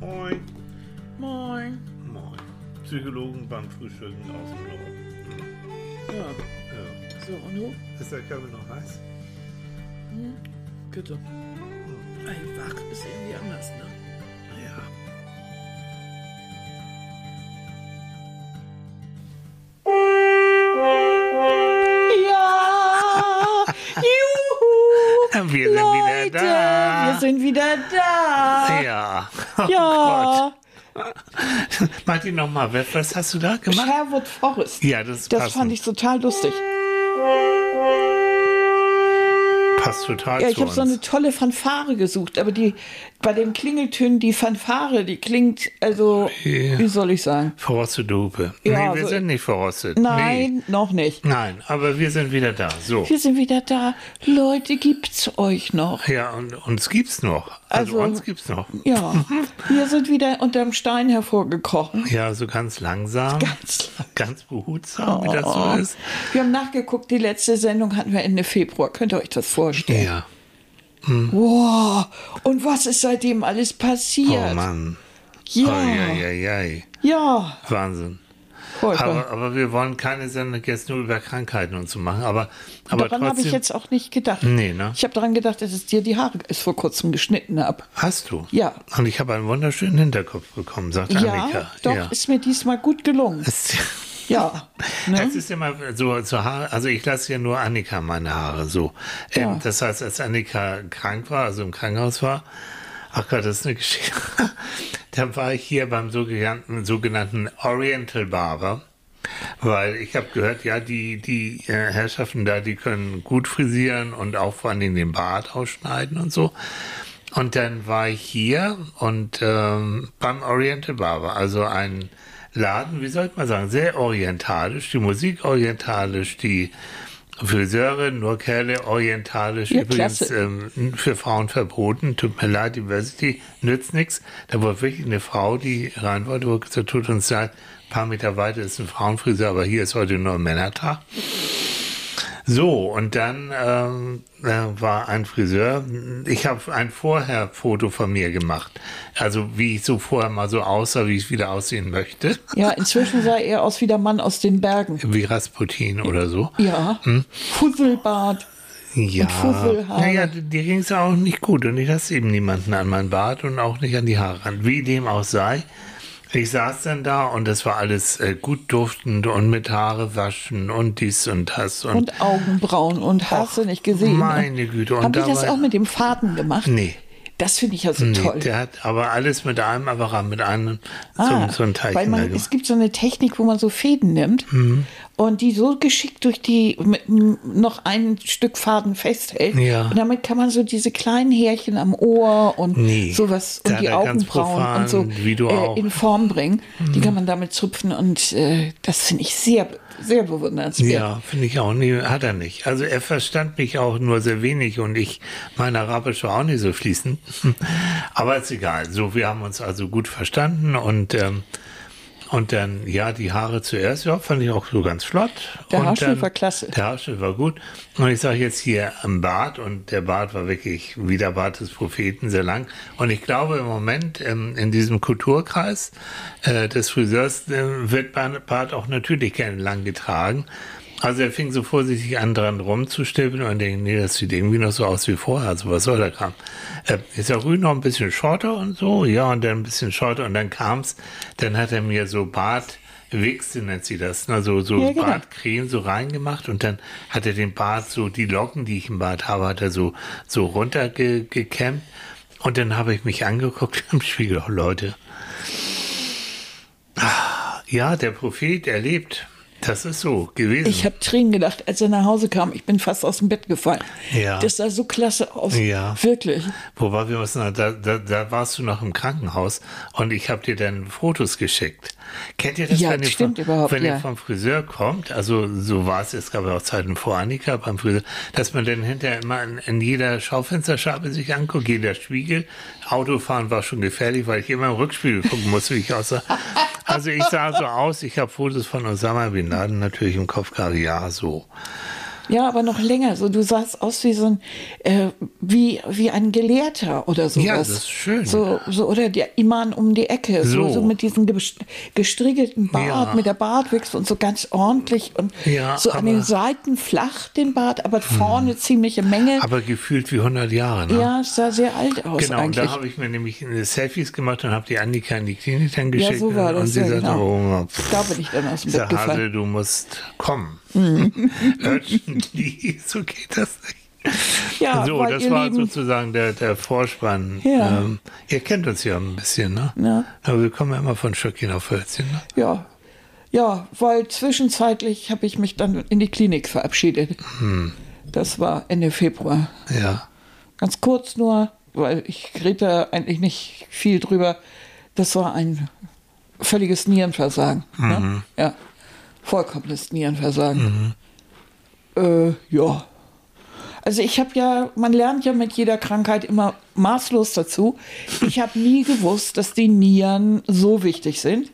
Moin. Moin. Moin. Psychologen beim Frühstücken aus dem Norden. Ja, Ja. so und du? Ist der Körper noch heiß? Bitte. Ey, wach ist irgendwie anders, ne? Ja. Ja! Juhu! Wir sind wieder Leute, da. Wir sind wieder da. Ja. Oh Ja. Gott. Martin, nochmal, was, hast du da gemacht? Sherwood Forest. Ja, das ist Das passend. fand ich total lustig. Passt total Ja, ich habe so eine tolle Fanfare gesucht, aber die bei den Klingeltönen die Fanfare, die klingt also, Ja. wie soll ich sagen? Verrostete Hupe. Ja, nee, wir so- sind nicht verrostet. Nein, Nee. noch nicht. Nein, aber wir sind wieder da. So. Wir sind wieder da. Leute, gibt's euch noch? Ja, und uns gibt's noch. Also, Also- uns gibt's noch. Ja, wir sind wieder unterm Stein hervorgekrochen. Ja, so ganz langsam. Ganz Oh. Ganz behutsam, wie das so ist. Wir haben nachgeguckt, die letzte Sendung hatten wir Ende Februar. Könnt ihr euch das vorstellen? Ja. Wow, und was ist seitdem alles passiert? Oh Mann. Ja, Eieiei. ja. Wahnsinn. Aber, aber wir wollen keine Sendung jetzt nur über Krankheiten und so machen. Aber, aber daran habe ich jetzt auch nicht gedacht. Nee, ne? Ich habe daran gedacht, dass es dir die Haare erst vor kurzem geschnitten habe. Hast du? Ja. Und ich habe einen wunderschönen Hinterkopf bekommen, sagt Ja, Annika. doch, ja. ist mir diesmal gut gelungen. Ja. Ne? es ist immer so, so Haare, also ich lasse ja nur Annika meine Haare so. Ähm, Ja. Das heißt, als Annika krank war, also im Krankenhaus war, ach Gott, das ist eine Geschichte. da war ich hier beim sogenannten, sogenannten Oriental Barber. Weil ich habe gehört, ja, die, die äh, Herrschaften da, die können gut frisieren und auch vor allem den Bart ausschneiden und so. Und dann war ich hier und ähm, beim Oriental Barber, also ein Laden, wie sollte man sagen, sehr orientalisch, die Musik orientalisch, die Friseure, nur Kerle orientalisch, Ja, übrigens ähm, für Frauen verboten, tut mir leid, Diversity nützt nichts. Da war wirklich eine Frau, die rein wollte, wo gesagt, tut uns leid, ein paar Meter weiter ist ein Frauenfriseur, aber hier ist heute nur ein Männertag. So, und dann ähm, äh, war ein Friseur. Ich habe ein Vorher-Foto von mir gemacht. Also wie ich so vorher mal so aussah, wie ich wieder aussehen möchte. Ja, inzwischen sah er aus wie der Mann aus den Bergen. Wie Rasputin oder so. Ja, Hm? Fusselbart. Ja, Fusselhaare. naja, dir ging es auch nicht gut und ich lasse eben niemanden an mein Bart und auch nicht an die Haare ran. Wie dem auch sei. Ich saß dann da und das war alles äh, gut duftend und mit Haare waschen und dies und das und, Und Augenbrauen und hast du nicht gesehen. ne? meine Güte. Und Haben die das auch mit dem Faden gemacht? Nee. Das finde ich ja so Nee, toll. der hat aber alles mit einem Apparat, mit einem so, Ah, so ein Teilchen weil man, es gibt so eine Technik, wo man so Fäden nimmt Mhm. Und die so geschickt durch die mit noch ein Stück Faden festhält. Ja. Und damit kann man so diese kleinen Härchen am Ohr und Nee, sowas und die Augenbrauen und so. Mhm. äh, in Form bringen. Die kann man damit zupfen und äh, das finde ich sehr, sehr bewundernswert. Ja, finde ich auch. Nee, hat er nicht. Also er verstand mich auch nur sehr wenig und ich, mein Arabisch war auch nicht so fließend. Aber ist egal. So, wir haben uns also gut verstanden und, ähm, und dann, ja, die Haare zuerst, ja, fand ich auch so ganz flott. Der Haarschnitt war klasse. Der Haarschnitt war gut. Und ich sage jetzt hier am Bart und der Bart war wirklich wie der Bart des Propheten, sehr lang. Und ich glaube im Moment ähm, in diesem Kulturkreis äh, des Friseurs äh, wird Bart auch natürlich gerne lang getragen. Also er fing so vorsichtig an, dran rumzustippeln und denkt, nee, das sieht irgendwie noch so aus wie vorher. Also was soll der Kram? Äh, ist ja Rüden noch ein bisschen shorter und so, ja, und dann ein bisschen shorter und dann kam's, dann hat er mir so Bart, Wichse nennt sie das, ne? so, so Ja, genau. Bartcreme so reingemacht und dann hat er den Bart so, die Locken, die ich im Bart habe, hat er so, so runtergekämmt. Und dann habe ich mich angeguckt im Spiegel, oh Leute. Ah, Ja, der Prophet, er lebt. Das ist so gewesen. Ich habe Tränen gedacht, als er nach Hause kam. Ich bin fast aus dem Bett gefallen. Ja. Das sah so klasse aus. Ja. Wirklich. Wobei wir müssen, da, da, da warst du noch im Krankenhaus und ich habe dir dann Fotos geschickt. Kennt ihr das, Ja, wenn, ihr, stimmt vom, überhaupt, wenn ja. ihr vom Friseur kommt? Also so war es, es gab ja auch Zeiten vor Annika beim Friseur, dass man dann hinterher immer in, in jeder Schaufensterscheibe sich anguckt, jeder Spiegel. Autofahren war schon gefährlich, weil ich immer im Rückspiegel gucken musste, wie ich aussah. Also ich sah so aus, ich habe Fotos von Osama Bin Laden natürlich im Kopf gehabt, ja, so. Ja, aber noch länger. So, du sahst aus wie so ein, äh, wie, wie ein Gelehrter oder sowas. Ja, das ist schön. So, so oder der Imam um die Ecke. So, So. so mit diesem ges- gestriegelten Bart, Ja. mit der Bartwächse und so ganz ordentlich und Ja, so an den Seiten flach den Bart, aber vorne ziemliche Menge. Aber gefühlt wie 100 Jahre. Ne? ja, es sah sehr alt aus Genau, und eigentlich. da habe ich mir nämlich Selfies gemacht und habe die Annika in die Klinik dann geschickt. so war und das, sie ja, sagte, genau. oh, pff, da bin ich dann aus dem Bett gefallen. Hase, du musst kommen. Mhm. So geht das nicht. Ja, so, weil das ihr war Lieben- sozusagen der, der Vorspann. Ja. Ähm, ihr kennt uns ja ein bisschen, ne? Ja. Aber wir kommen ja immer von Stöckchen auf Hölzchen. Ne? Ja, ja, weil zwischenzeitlich habe ich mich dann in die Klinik verabschiedet. Hm. Das war Ende Februar. Ja. Ganz kurz nur, weil ich rede da eigentlich nicht viel drüber. Das war ein völliges Nierenversagen. Ne? Ja, vollkommenes Nierenversagen. Äh, ja. Also ich habe ja, man lernt ja mit jeder Krankheit immer maßlos dazu. Ich habe nie gewusst, dass die Nieren so wichtig sind.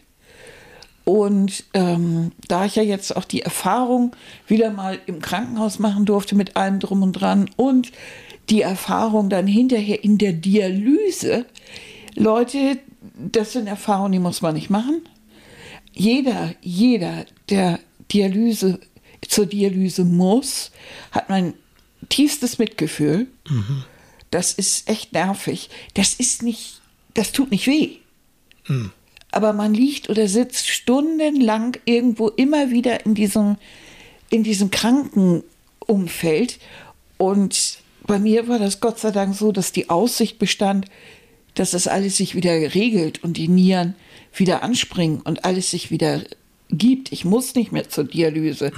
Und ähm, da ich ja jetzt auch die Erfahrung wieder mal im Krankenhaus machen durfte mit allem drum und dran und die Erfahrung dann hinterher in der Dialyse, Leute, das sind Erfahrungen, die muss man nicht machen. Jeder, jeder, der Dialyse zur Dialyse muss, hat mein tiefstes Mitgefühl. Das ist echt nervig. Das ist nicht, das tut nicht weh aber man liegt oder sitzt stundenlang irgendwo immer wieder in diesem, in diesem Krankenumfeld. Und bei mir war das Gott sei Dank so, dass die Aussicht bestand, dass das alles sich wieder regelt und die Nieren wieder anspringen und alles sich wieder gibt. Ich muss nicht mehr zur Dialyse.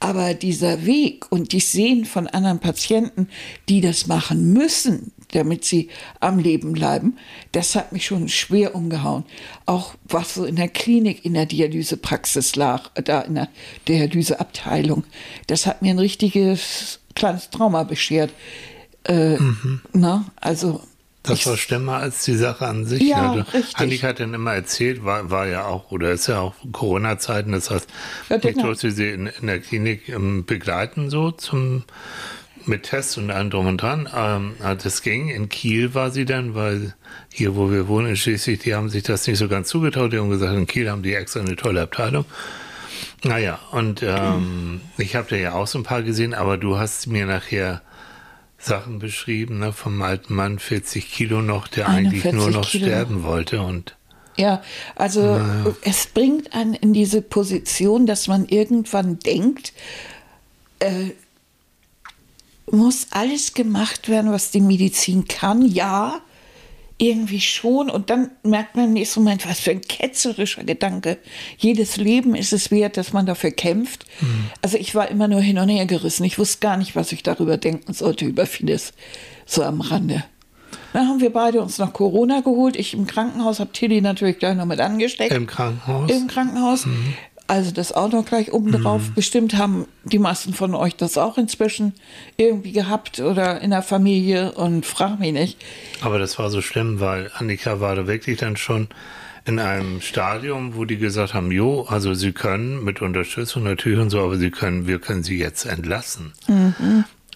Aber dieser Weg und die Sehen von anderen Patienten, die das machen müssen, damit sie am Leben bleiben, das hat mich schon schwer umgehauen. Auch was so in der Klinik, in der Dialysepraxis lag, da in der Dialyseabteilung, das hat mir ein richtiges kleines Trauma beschert. Äh, na, also Das ich- war schlimmer als die Sache an sich. Ja, Also, richtig. Annika hat dann immer erzählt, war, war ja auch, oder ist ja auch Corona-Zeiten, das heißt, Ja, ich durfte sie in, in der Klinik ähm, begleiten, so zum mit Tests und allem drum und dran. Ähm, ah, das ging. In Kiel war sie dann, weil hier, wo wir wohnen in Schleswig, die haben sich das nicht so ganz zugetraut. Die haben gesagt, in Kiel haben die extra eine tolle Abteilung. Naja, und ähm, ich habe da ja auch so ein paar gesehen, aber du hast mir nachher Sachen beschrieben, ne, vom alten Mann, 40 Kilo noch, der eigentlich 41 nur noch Kilo. sterben wollte. Und Ja, also es bringt einen in diese Position, dass man irgendwann denkt, äh, muss alles gemacht werden, was die Medizin kann? Ja, irgendwie schon. Und dann merkt man im nächsten Moment, was für ein ketzerischer Gedanke. Jedes Leben ist es wert, dass man dafür kämpft. Also ich war immer nur hin und her gerissen. Ich wusste gar nicht, was ich darüber denken sollte, über vieles so am Rande. Dann haben wir beide uns noch Corona geholt. Ich im Krankenhaus, habe Tilly natürlich gleich noch mit angesteckt. im Krankenhaus. Im Krankenhaus. Also das auch noch gleich oben drauf. Bestimmt haben die meisten von euch das auch inzwischen irgendwie gehabt oder in der Familie und frag mich nicht. Aber das war so schlimm, weil Annika war da wirklich dann schon in einem Stadium, wo die gesagt haben, jo, also sie können mit Unterstützung natürlich und so, aber sie können, wir können sie jetzt entlassen.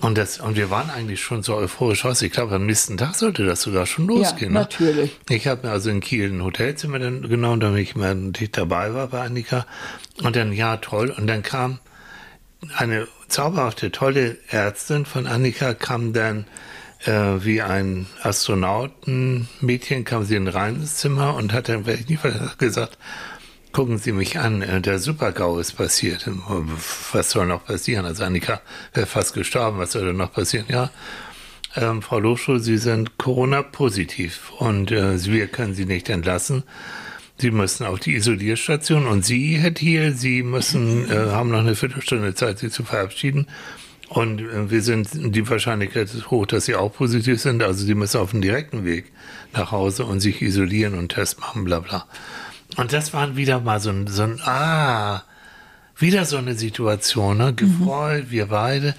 Und das, und wir waren eigentlich schon so euphorisch aus. Ich glaube, am nächsten Tag sollte das sogar schon losgehen. ne? natürlich. Ich habe mir also in Kiel ein Hotelzimmer dann genommen, damit ich mal nicht dabei war bei Annika. Und dann, ja, toll. Und dann kam eine zauberhafte, tolle Ärztin von Annika, kam dann äh, wie ein Astronautenmädchen, kam sie in ein reines Zimmer und hat dann, werde ich nie vergessen, gesagt, gucken Sie mich an, äh, der Supergau ist passiert. Was soll noch passieren? Also Annika wäre fast gestorben, was soll denn noch passieren? Ja, ähm, Frau Loschul, Sie sind Corona-positiv und äh, wir können Sie nicht entlassen. Sie müssen auf die Isolierstation und Sie, Herr Thiel, Sie müssen, äh, haben noch eine Viertelstunde Zeit, Sie zu verabschieden. Und äh, wir sind, die Wahrscheinlichkeit ist hoch, dass Sie auch positiv sind. Also Sie müssen auf dem direkten Weg nach Hause und sich isolieren und Test machen, bla bla. Und das war wieder mal so ein, so ein ah, wieder so eine Situation, ne? Gefreut, wir beide.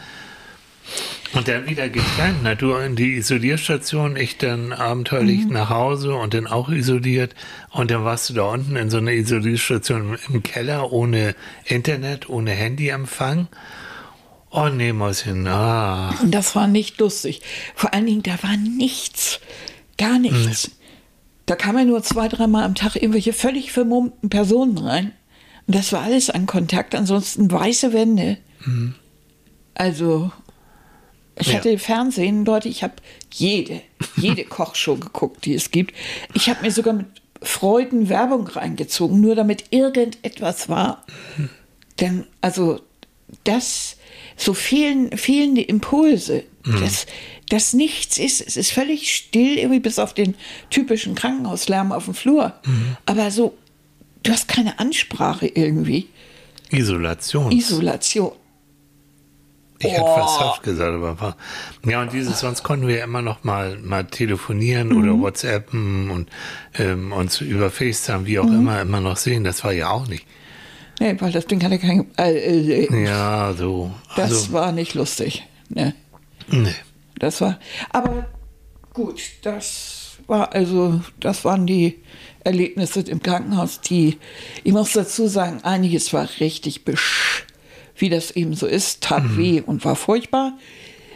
Und dann wieder getrennt, ne? du in die Isolierstation, ich dann abenteuerlich nach Hause und dann auch isoliert. Und dann warst du da unten in so einer Isolierstation im Keller ohne Internet, ohne Handyempfang. Oh nee, Mäuschen, ah. Und das war nicht lustig. Vor allen Dingen, da war nichts. Gar nichts. Da kamen nur zwei, dreimal am Tag irgendwelche völlig vermummten Personen rein. Und das war alles an Kontakt, ansonsten weiße Wände. Mhm. Also, ich ja. hatte Fernsehen, Leute, ich habe jede, jede Kochshow geguckt, die es gibt. Ich habe mir sogar mit Freuden Werbung reingezogen, nur damit irgendetwas war. Mhm. Denn, also, das, so fehlen, fehlende Impulse, mhm. das, das nichts ist. Es ist völlig still, irgendwie bis auf den typischen Krankenhauslärm auf dem Flur. Mhm. Aber so, du hast keine Ansprache irgendwie. Isolation. Isolation. Ich oh. hätte fast gesagt, aber ja und dieses sonst konnten wir ja immer noch mal mal telefonieren mhm. oder WhatsAppen und ähm, uns über FaceTime wie auch mhm. immer immer noch sehen. Das war ja auch nicht. Nee, weil das Ding hatte kein. Äh, äh, ja, so. Das also, war nicht lustig. Ne. Nee. Das war. Aber gut, das war also, das waren die Erlebnisse im Krankenhaus, die, ich muss dazu sagen, einiges war richtig besch, wie das eben so ist, tat mhm. weh und war furchtbar.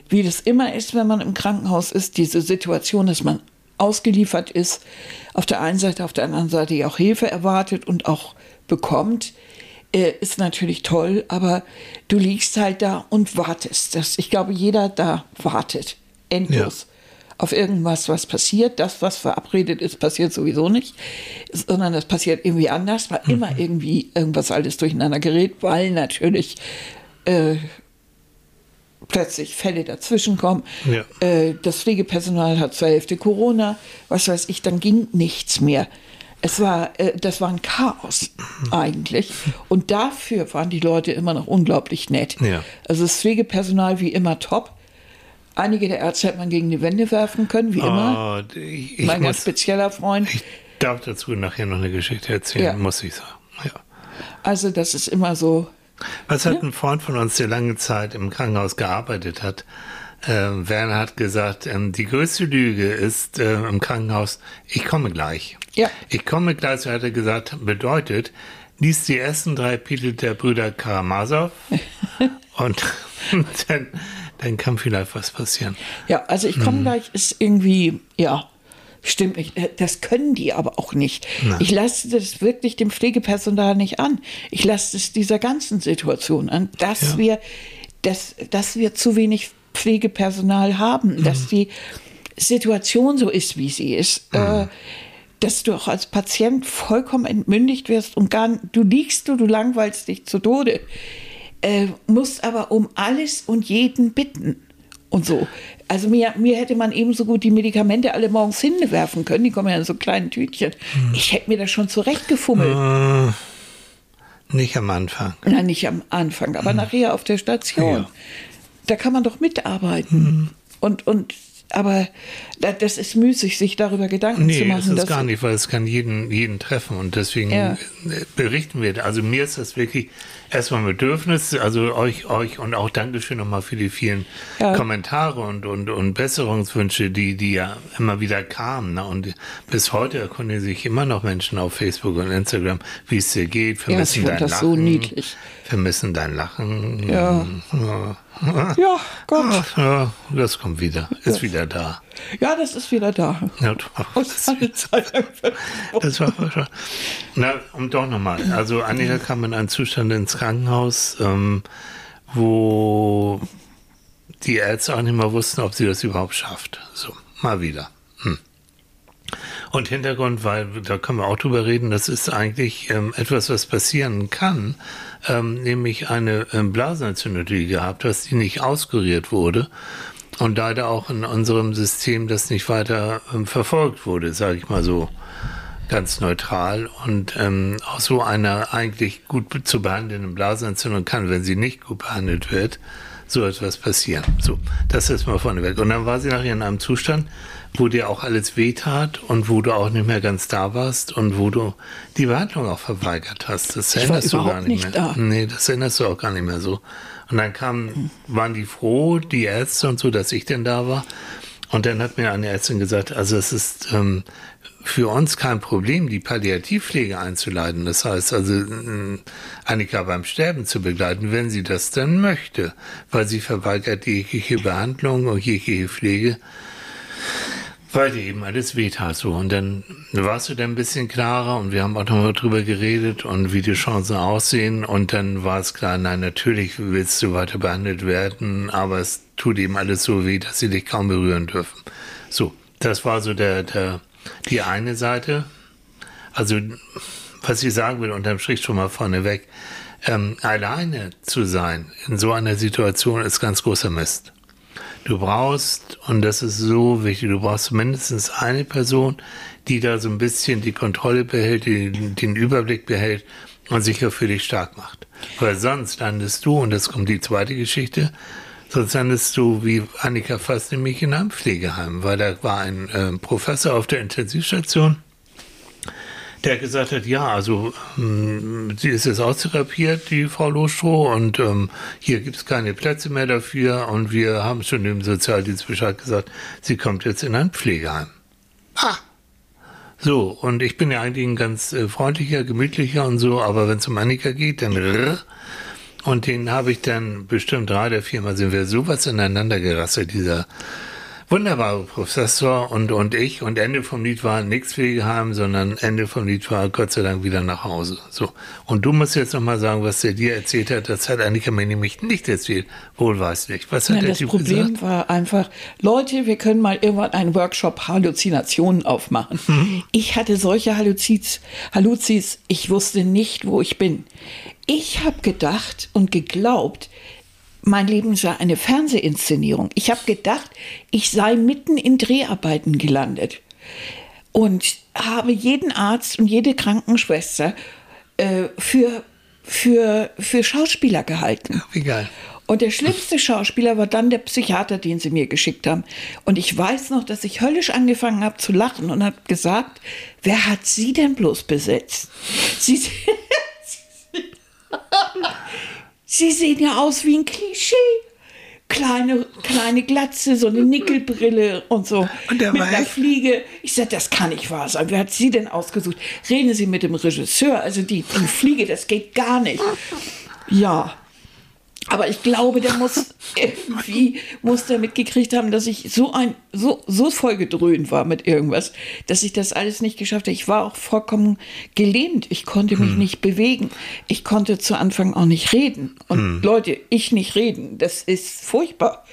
Wie das immer ist, wenn man im Krankenhaus ist, diese Situation, dass man ausgeliefert ist, auf der einen Seite, auf der anderen Seite auch Hilfe erwartet und auch bekommt ist natürlich toll, aber du liegst halt da und wartest. Das, ich glaube, jeder da wartet endlos ja. auf irgendwas, was passiert. Das, was verabredet ist, passiert sowieso nicht, sondern das passiert irgendwie anders, weil mhm. immer irgendwie irgendwas alles durcheinander gerät, weil natürlich äh, plötzlich Fälle dazwischenkommen. Ja. Äh, das Pflegepersonal hat zur Hälfte Corona, was weiß ich, dann ging nichts mehr. Es war, äh, das war ein Chaos eigentlich. Und dafür waren die Leute immer noch unglaublich nett. Ja. Also das Pflegepersonal wie immer top. Einige der Ärzte hat man gegen die Wände werfen können, wie immer. Oh, ich, ich mein muss, ganz spezieller Freund. Ich darf dazu nachher noch eine Geschichte erzählen, ja. muss ich sagen. Ja. Also das ist immer so. Was hat ja? ein Freund von uns, der lange Zeit im Krankenhaus gearbeitet hat, äh, Werner hat gesagt, ähm, die größte Lüge ist äh, im Krankenhaus, ich komme gleich. Ja. Ich komme gleich, so hat er gesagt, bedeutet, liest die ersten drei Titel der Brüder Karamasow und dann, dann kann vielleicht was passieren. Ja, also ich komme hm. gleich ist irgendwie, ja, stimmt nicht. Äh, das können die aber auch nicht. Nein. Ich lasse das wirklich dem Pflegepersonal nicht an. Ich lasse es dieser ganzen Situation an, dass ja. wir, dass, dass wir zu wenig Pflegepersonal haben, mhm. dass die Situation so ist, wie sie ist. Mhm. Äh, dass du auch als Patient vollkommen entmündigt wirst und gar du liegst du, du langweilst dich zu Tode, äh, musst aber um alles und jeden bitten und so. Also mir, mir hätte man ebenso gut die Medikamente alle morgens hinwerfen können, die kommen ja in so kleinen Tütchen. Mhm. Ich hätte mir das schon zurechtgefummelt. Äh, nicht am Anfang. Nein, nicht am Anfang, aber mhm. nachher auf der Station. Ja da kann man doch mitarbeiten. Mhm. Und, und aber das ist müßig, sich darüber Gedanken nee, zu machen. Nee, das ist gar nicht, weil es kann jeden, jeden treffen und deswegen ja. berichten wir. Also mir ist das wirklich erstmal ein Bedürfnis, also euch, euch und auch Dankeschön nochmal für die vielen ja. Kommentare und, und, und Besserungswünsche, die, die ja immer wieder kamen. Ne? Und bis heute erkundigen sich immer noch Menschen auf Facebook und Instagram, wie es dir geht, vermissen ja, dein das Lachen. so niedlich. Vermissen dein Lachen. Ja. ja. Ja, Gott. Ja, das kommt wieder. Ist wieder da. Ja, das ist wieder da. Ja, das, das war schon. Na, und doch nochmal. Also Annika kam in einen Zustand ins Krankenhaus, ähm, wo die Ärzte auch nicht mehr wussten, ob sie das überhaupt schafft. So, mal wieder. Hm. Und Hintergrund, weil da können wir auch drüber reden, das ist eigentlich ähm, etwas, was passieren kann, ähm, nämlich eine ähm, Blasenentzündung, die gehabt hast, die nicht auskuriert wurde und leider auch in unserem System das nicht weiter ähm, verfolgt wurde, sage ich mal so ganz neutral. Und ähm, auch so einer eigentlich gut zu behandelnden Blasenentzündung kann, wenn sie nicht gut behandelt wird, so etwas passieren. So, das ist mal vorneweg. Und dann war sie nachher in einem Zustand, wo dir auch alles wehtat und wo du auch nicht mehr ganz da warst und wo du die Behandlung auch verweigert hast. Das erinnerst du gar nicht, nicht mehr. Da. Nee, das erinnerst du auch gar nicht mehr so. Und dann kamen, waren die froh, die Ärzte und so, dass ich denn da war. Und dann hat mir eine Ärztin gesagt, also es ist ähm, für uns kein Problem, die Palliativpflege einzuleiten. Das heißt also, äh, Annika beim Sterben zu begleiten, wenn sie das dann möchte, weil sie verweigert jegliche Behandlung und jegliche Pflege, weil dir eben alles wehtat so. Und dann warst du dann ein bisschen klarer und wir haben auch nochmal drüber geredet und wie die Chancen aussehen. Und dann war es klar, nein, natürlich willst du weiter behandelt werden, aber es tut eben alles so weh, dass sie dich kaum berühren dürfen. So, das war so der, der die eine Seite, also was ich sagen will, unterm Strich schon mal vorneweg, ähm, alleine zu sein in so einer Situation ist ganz großer Mist. Du brauchst, und das ist so wichtig, du brauchst mindestens eine Person, die da so ein bisschen die Kontrolle behält, die, den Überblick behält und sich auch für dich stark macht. Weil sonst landest du, und das kommt die zweite Geschichte, Sonst landest du wie Annika fast nämlich in einem Pflegeheim, weil da war ein äh, Professor auf der Intensivstation, der gesagt hat, ja, also mh, hm, sie ist jetzt austherapiert, die Frau Lostroh, und ähm, hier gibt es keine Plätze mehr dafür und wir haben schon dem Sozialdienst Bescheid gesagt, sie kommt jetzt in ein Pflegeheim. Ah! So, und ich bin ja eigentlich ein ganz äh, freundlicher, gemütlicher und so, aber wenn es um Annika geht, dann rrr, und den habe ich dann bestimmt drei oder viermal sind wir sowas ineinander gerasselt, dieser wunderbare Professor und, und ich. Und Ende vom Lied war nichts Pflegeheim, sondern Ende vom Lied war Gott sei Dank wieder nach Hause. So. Und du musst jetzt nochmal sagen, was der dir erzählt hat. Das hat Annika mir nämlich nicht erzählt. Wohl weiß nicht. Was hat ja, der das typ Problem gesagt? war einfach, Leute, wir können mal irgendwann einen Workshop Halluzinationen aufmachen. Mhm. Ich hatte solche Halluzis, Halluzis, ich wusste nicht, wo ich bin. Ich habe gedacht und geglaubt, mein Leben sei eine Fernsehinszenierung. Ich habe gedacht, ich sei mitten in Dreharbeiten gelandet und habe jeden Arzt und jede Krankenschwester äh, für, für, für Schauspieler gehalten. Wie geil. Und der schlimmste Schauspieler war dann der Psychiater, den sie mir geschickt haben. Und ich weiß noch, dass ich höllisch angefangen habe zu lachen und habe gesagt, wer hat sie denn bloß besetzt? Sie, Sie sehen ja aus wie ein Klischee. Kleine, kleine Glatze, so eine Nickelbrille und so. Und der mit war einer? Fliege. Ich sagte, das kann nicht wahr sein. Wer hat sie denn ausgesucht? Reden Sie mit dem Regisseur. Also die, die Fliege, das geht gar nicht. Ja. Aber ich glaube, der muss irgendwie muss der mitgekriegt haben, dass ich so ein so so vollgedröhnt war mit irgendwas, dass ich das alles nicht geschafft habe. Ich war auch vollkommen gelähmt. Ich konnte mich nicht bewegen. Ich konnte zu Anfang auch nicht reden. Und Leute, ich nicht reden, das ist furchtbar.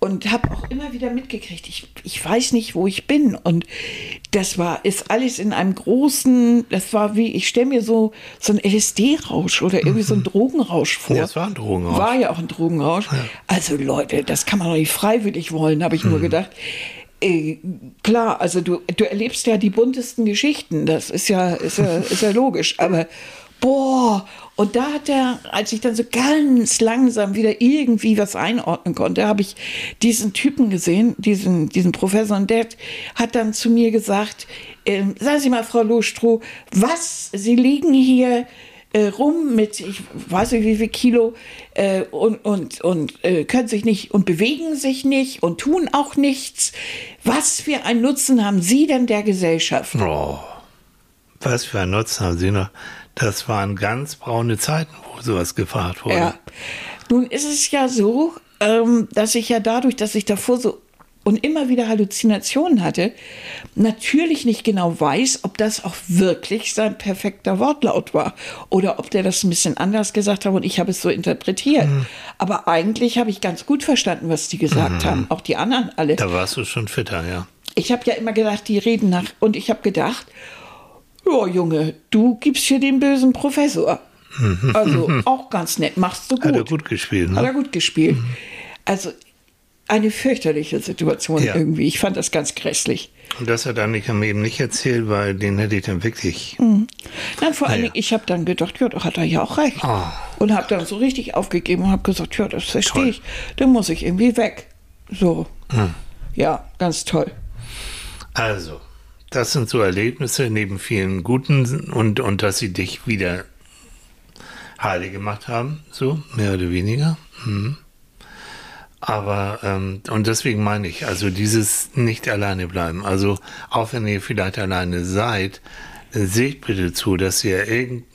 Und habe auch immer wieder mitgekriegt, ich, ich weiß nicht, wo ich bin. Und das war, ist alles in einem großen, das war wie, ich stelle mir so, so ein LSD-Rausch oder irgendwie so ein Drogenrausch vor. Ja, es war ein Drogenrausch. War ja auch ein Drogenrausch. Also Leute, das kann man doch nicht freiwillig wollen, habe ich nur gedacht. Äh, klar, also du, du erlebst ja die buntesten Geschichten, das ist ja, ist ja, ist ja logisch, aber boah, und da hat er, als ich dann so ganz langsam wieder irgendwie was einordnen konnte, habe ich diesen Typen gesehen, diesen, diesen Professor, und der hat dann zu mir gesagt, ähm, sagen Sie mal, Frau Lohstroh, was, Sie liegen hier äh, rum mit, ich weiß nicht wie viel Kilo, äh, und, und, und äh, können sich nicht und bewegen sich nicht und tun auch nichts. Was für einen Nutzen haben Sie denn der Gesellschaft? Oh, was für einen Nutzen haben Sie noch? Das waren ganz braune Zeiten, wo sowas gefragt wurde. Ja. Nun ist es ja so, ähm, dass ich ja dadurch, dass ich davor so und immer wieder Halluzinationen hatte, natürlich nicht genau weiß, ob das auch wirklich sein perfekter Wortlaut war oder ob der das ein bisschen anders gesagt hat und ich habe es so interpretiert. Mhm. Aber eigentlich habe ich ganz gut verstanden, was die gesagt haben, auch die anderen alle. Da warst du schon fitter, ja. Ich habe ja immer gedacht, die reden nach und ich habe gedacht, ja Junge, du gibst hier den bösen Professor. Also auch ganz nett, machst du gut. Hat er gut gespielt, Hat er ne? gut gespielt. Also eine fürchterliche Situation Ja. irgendwie. Ich fand das ganz grässlich. Und das hat Annika mir eben nicht erzählt, weil den hätte ich dann wirklich. Nein, vor allen Naja. Dingen, ich habe dann gedacht, ja, da hat er ja auch recht. Ah. Und habe dann so richtig aufgegeben und habe gesagt, ja, das verstehe ich. Dann muss ich irgendwie weg. So. Ja, ganz toll. Also, das sind so Erlebnisse neben vielen guten und, und dass sie dich wieder heile gemacht haben, so, mehr oder weniger. Mhm. Aber, ähm, und deswegen meine ich, also dieses nicht alleine bleiben. Also, auch wenn ihr vielleicht alleine seid, seht bitte zu, dass ihr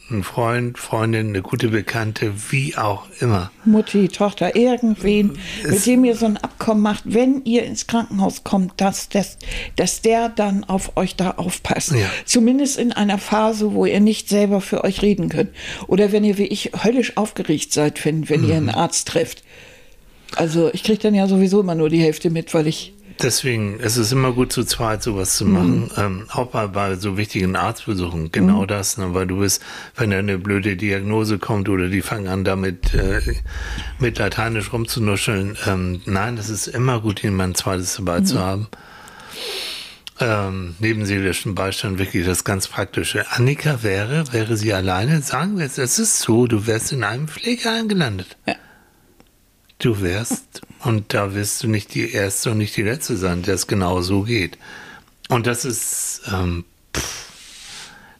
irgendeinen Freund, Freundin, eine gute Bekannte, wie auch immer. Mutti, Tochter, irgendwen, mit dem ihr so ein Abkommen macht, wenn ihr ins Krankenhaus kommt, dass, dass, dass der dann auf euch da aufpasst. Ja. Zumindest in einer Phase, wo ihr nicht selber für euch reden könnt. Oder wenn ihr wie ich höllisch aufgeregt seid, wenn, wenn ihr einen Arzt trefft. Also ich kriege dann ja sowieso immer nur die Hälfte mit, weil ich Deswegen ist es immer gut, zu zweit sowas zu machen. Ähm, auch bei, bei so wichtigen Arztbesuchen. Genau das, ne? weil du bist, wenn da eine blöde Diagnose kommt oder die fangen an, damit äh, mit Lateinisch rumzunuscheln. Ähm, nein, es ist immer gut, jemand zweites dabei zu haben. Ähm, neben seelischem Beistand wirklich das ganz Praktische. Annika wäre, wäre sie alleine, sagen wir es, es ist so, du wärst in einem Pflegeheim gelandet. Ja. Du wärst, und da wirst du nicht die Erste und nicht die Letzte sein, der es genau so geht. Und das ist, ähm, pff,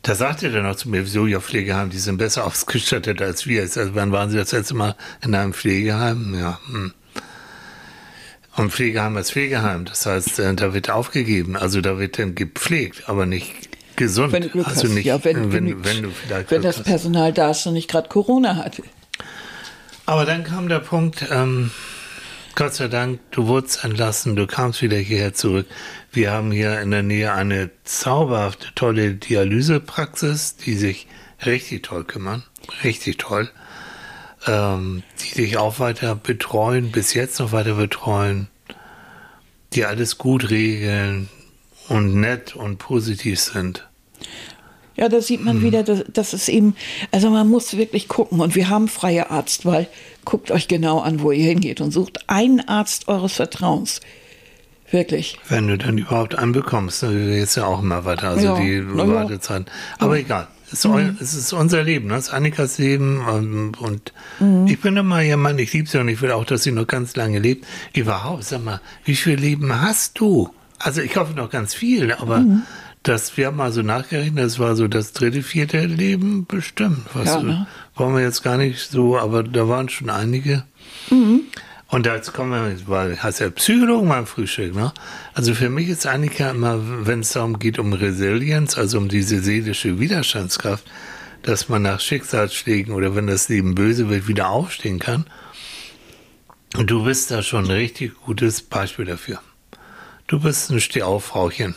da sagt er dann auch zu mir, wieso ja Pflegeheim, die sind besser ausgestattet als wir. Also wann waren Sie das letzte Mal in einem Pflegeheim? Ja, hm. Und Pflegeheim ist Pflegeheim, das heißt, äh, da wird aufgegeben, also da wird dann gepflegt, aber nicht gesund. wenn du Glück also hast. nicht, ja, wenn, wenn, genügt. wenn du vielleicht wenn das. Personal da ist und nicht gerade Corona hat. Aber dann kam der Punkt, ähm, Gott sei Dank, du wurdest entlassen, du kamst wieder hierher zurück. Wir haben hier in der Nähe eine zauberhafte, tolle Dialysepraxis, die sich richtig toll kümmern. Richtig toll. Ähm, die dich auch weiter betreuen, bis jetzt noch weiter betreuen, die alles gut regeln und nett und positiv sind. Ja, da sieht man wieder, dass, dass es eben, also man muss wirklich gucken und wir haben freie Arztwahl. Guckt euch genau an, wo ihr hingeht und sucht einen Arzt eures Vertrauens. Wirklich. Wenn du dann überhaupt einen bekommst, dann geht's ja auch immer weiter. Also Ja, die ja. Wartezeit. Aber egal. Es ist, es ist unser Leben, ne? es ist Annikas Leben ähm, und Mhm. ich bin immer ihr Mann, ich liebe sie und ich will auch, dass sie noch ganz lange lebt. Überhaupt, sag mal, wie viel Leben hast du? Also ich hoffe noch ganz viel, aber Mhm. Das, wir haben mal so nachgerechnet, das war so das dritte, vierte Leben bestimmt. Was Ja, ne? Wollen wir jetzt gar nicht so, aber da waren schon einige. Und jetzt kommen wir, weil hast ja Psychologen beim Frühstück, ne? Also für mich ist Annika immer, wenn es darum geht, um Resilienz, also um diese seelische Widerstandskraft, dass man nach Schicksalsschlägen oder wenn das Leben böse wird, wieder aufstehen kann. Und du bist da schon ein richtig gutes Beispiel dafür. Du bist ein Stehauf-Frauchen.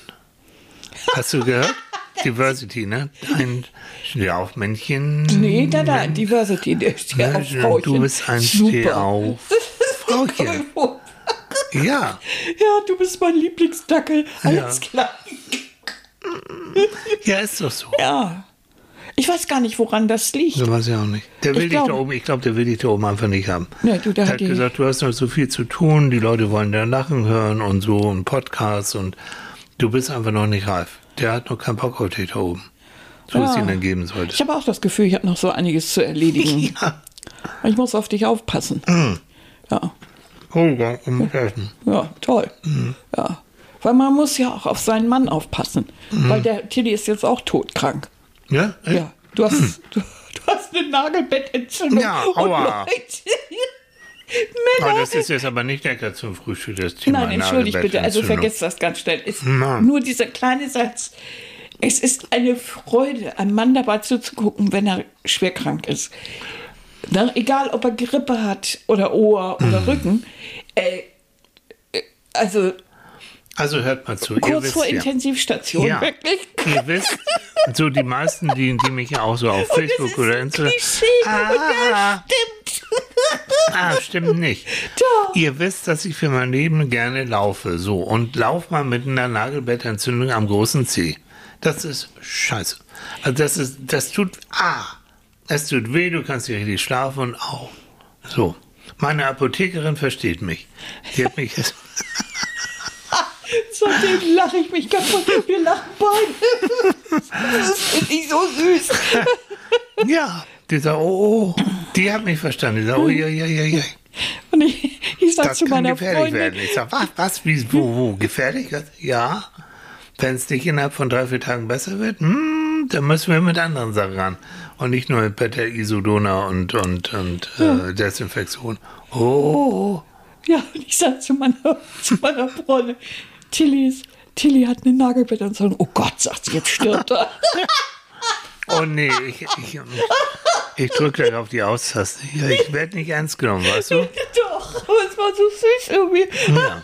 Hast du gehört? Diversity, ne? Ein Stehauf-Männchen. Nee, nein, nein, Diversity, der steht Ja, auf Frauchen. Du bist ein. Stehauf-Frauchen. Ja. Ja, du bist mein Lieblingsdackel. Alles klar. Ja, ist doch so. Ja. Ich weiß gar nicht, woran das liegt. So weiß ich auch nicht. Der will Ich dich da glaub- oben, ich glaube, der will dich da oben einfach nicht haben. Nee, du, da der hat gesagt, du hast noch so viel zu tun, die Leute wollen dein Lachen hören und so und Podcasts und du bist einfach noch nicht reif. Der hat noch keinen Bock auf dich da oben. So es Ja. ihn dann geben Ich sollte. habe auch das Gefühl, ich habe noch so einiges zu erledigen. Ja. Ich muss auf dich aufpassen. Mhm. Ja, Holger, um Essen. ja, toll. Mhm. Ja. Weil man muss ja auch auf seinen Mann aufpassen. Mhm. Weil der Tilly ist jetzt auch todkrank. Ja? Echt? Ja, du hast, du, du hast eine Nagelbettentzündung. Ja, und aua. Leute, Männer. das ist jetzt aber nicht lecker zum Frühstück, das Thema Nein, entschuldigt bitte, also vergesst das ganz schnell. Es, nur dieser kleine Satz. Es ist eine Freude, einem Mann dabei zuzugucken, wenn er schwer krank ist. Na, egal, ob er Grippe hat oder Ohr oder Mhm. Rücken. Äh, äh, also Also hört mal zu. kurz wisst vor ja. Intensivstation, Ja. wirklich. Ihr wisst, so die meisten, die, die mich ja auch so auf Facebook oder Instagram. Ah. stimmt. Ah, stimmt nicht. Doch. Ihr wisst, dass ich für mein Leben gerne laufe. So. Und lauf mal mit einer Nagelbettentzündung am großen Zeh. Das ist scheiße. Also das ist, das tut, ah, es tut weh, du kannst nicht richtig schlafen und au. So. Meine Apothekerin versteht mich. Die hat mich Seitdem lache ich mich kaputt. Wir lachen beide. Das finde ich so süß. ja, die sagt, oh, oh, die hat mich verstanden. Die sagt, oh, ja, ja, ja, ja. Und ich, ich sag Das zu kann meiner gefährlich Freundin, werden. Ich sag, was, was, wie, wo, wo, gefährlich? Ja. Wenn es nicht innerhalb von drei, vier Tagen besser wird, hm, dann müssen wir mit anderen Sachen ran. Und nicht nur mit Beta Isodona und, und, und äh, Desinfektion. Oh, Ja, und ich sag zu meiner, zu meiner Freundin, Tilly, ist, Tilly hat eine Nagelbett und so, oh Gott, sagt sie, jetzt stirbt er. Oh nee, ich, ich, ich drücke gleich auf die Austaste. Ich werde nicht ernst genommen, weißt du? Doch, aber es war so süß irgendwie. Ja.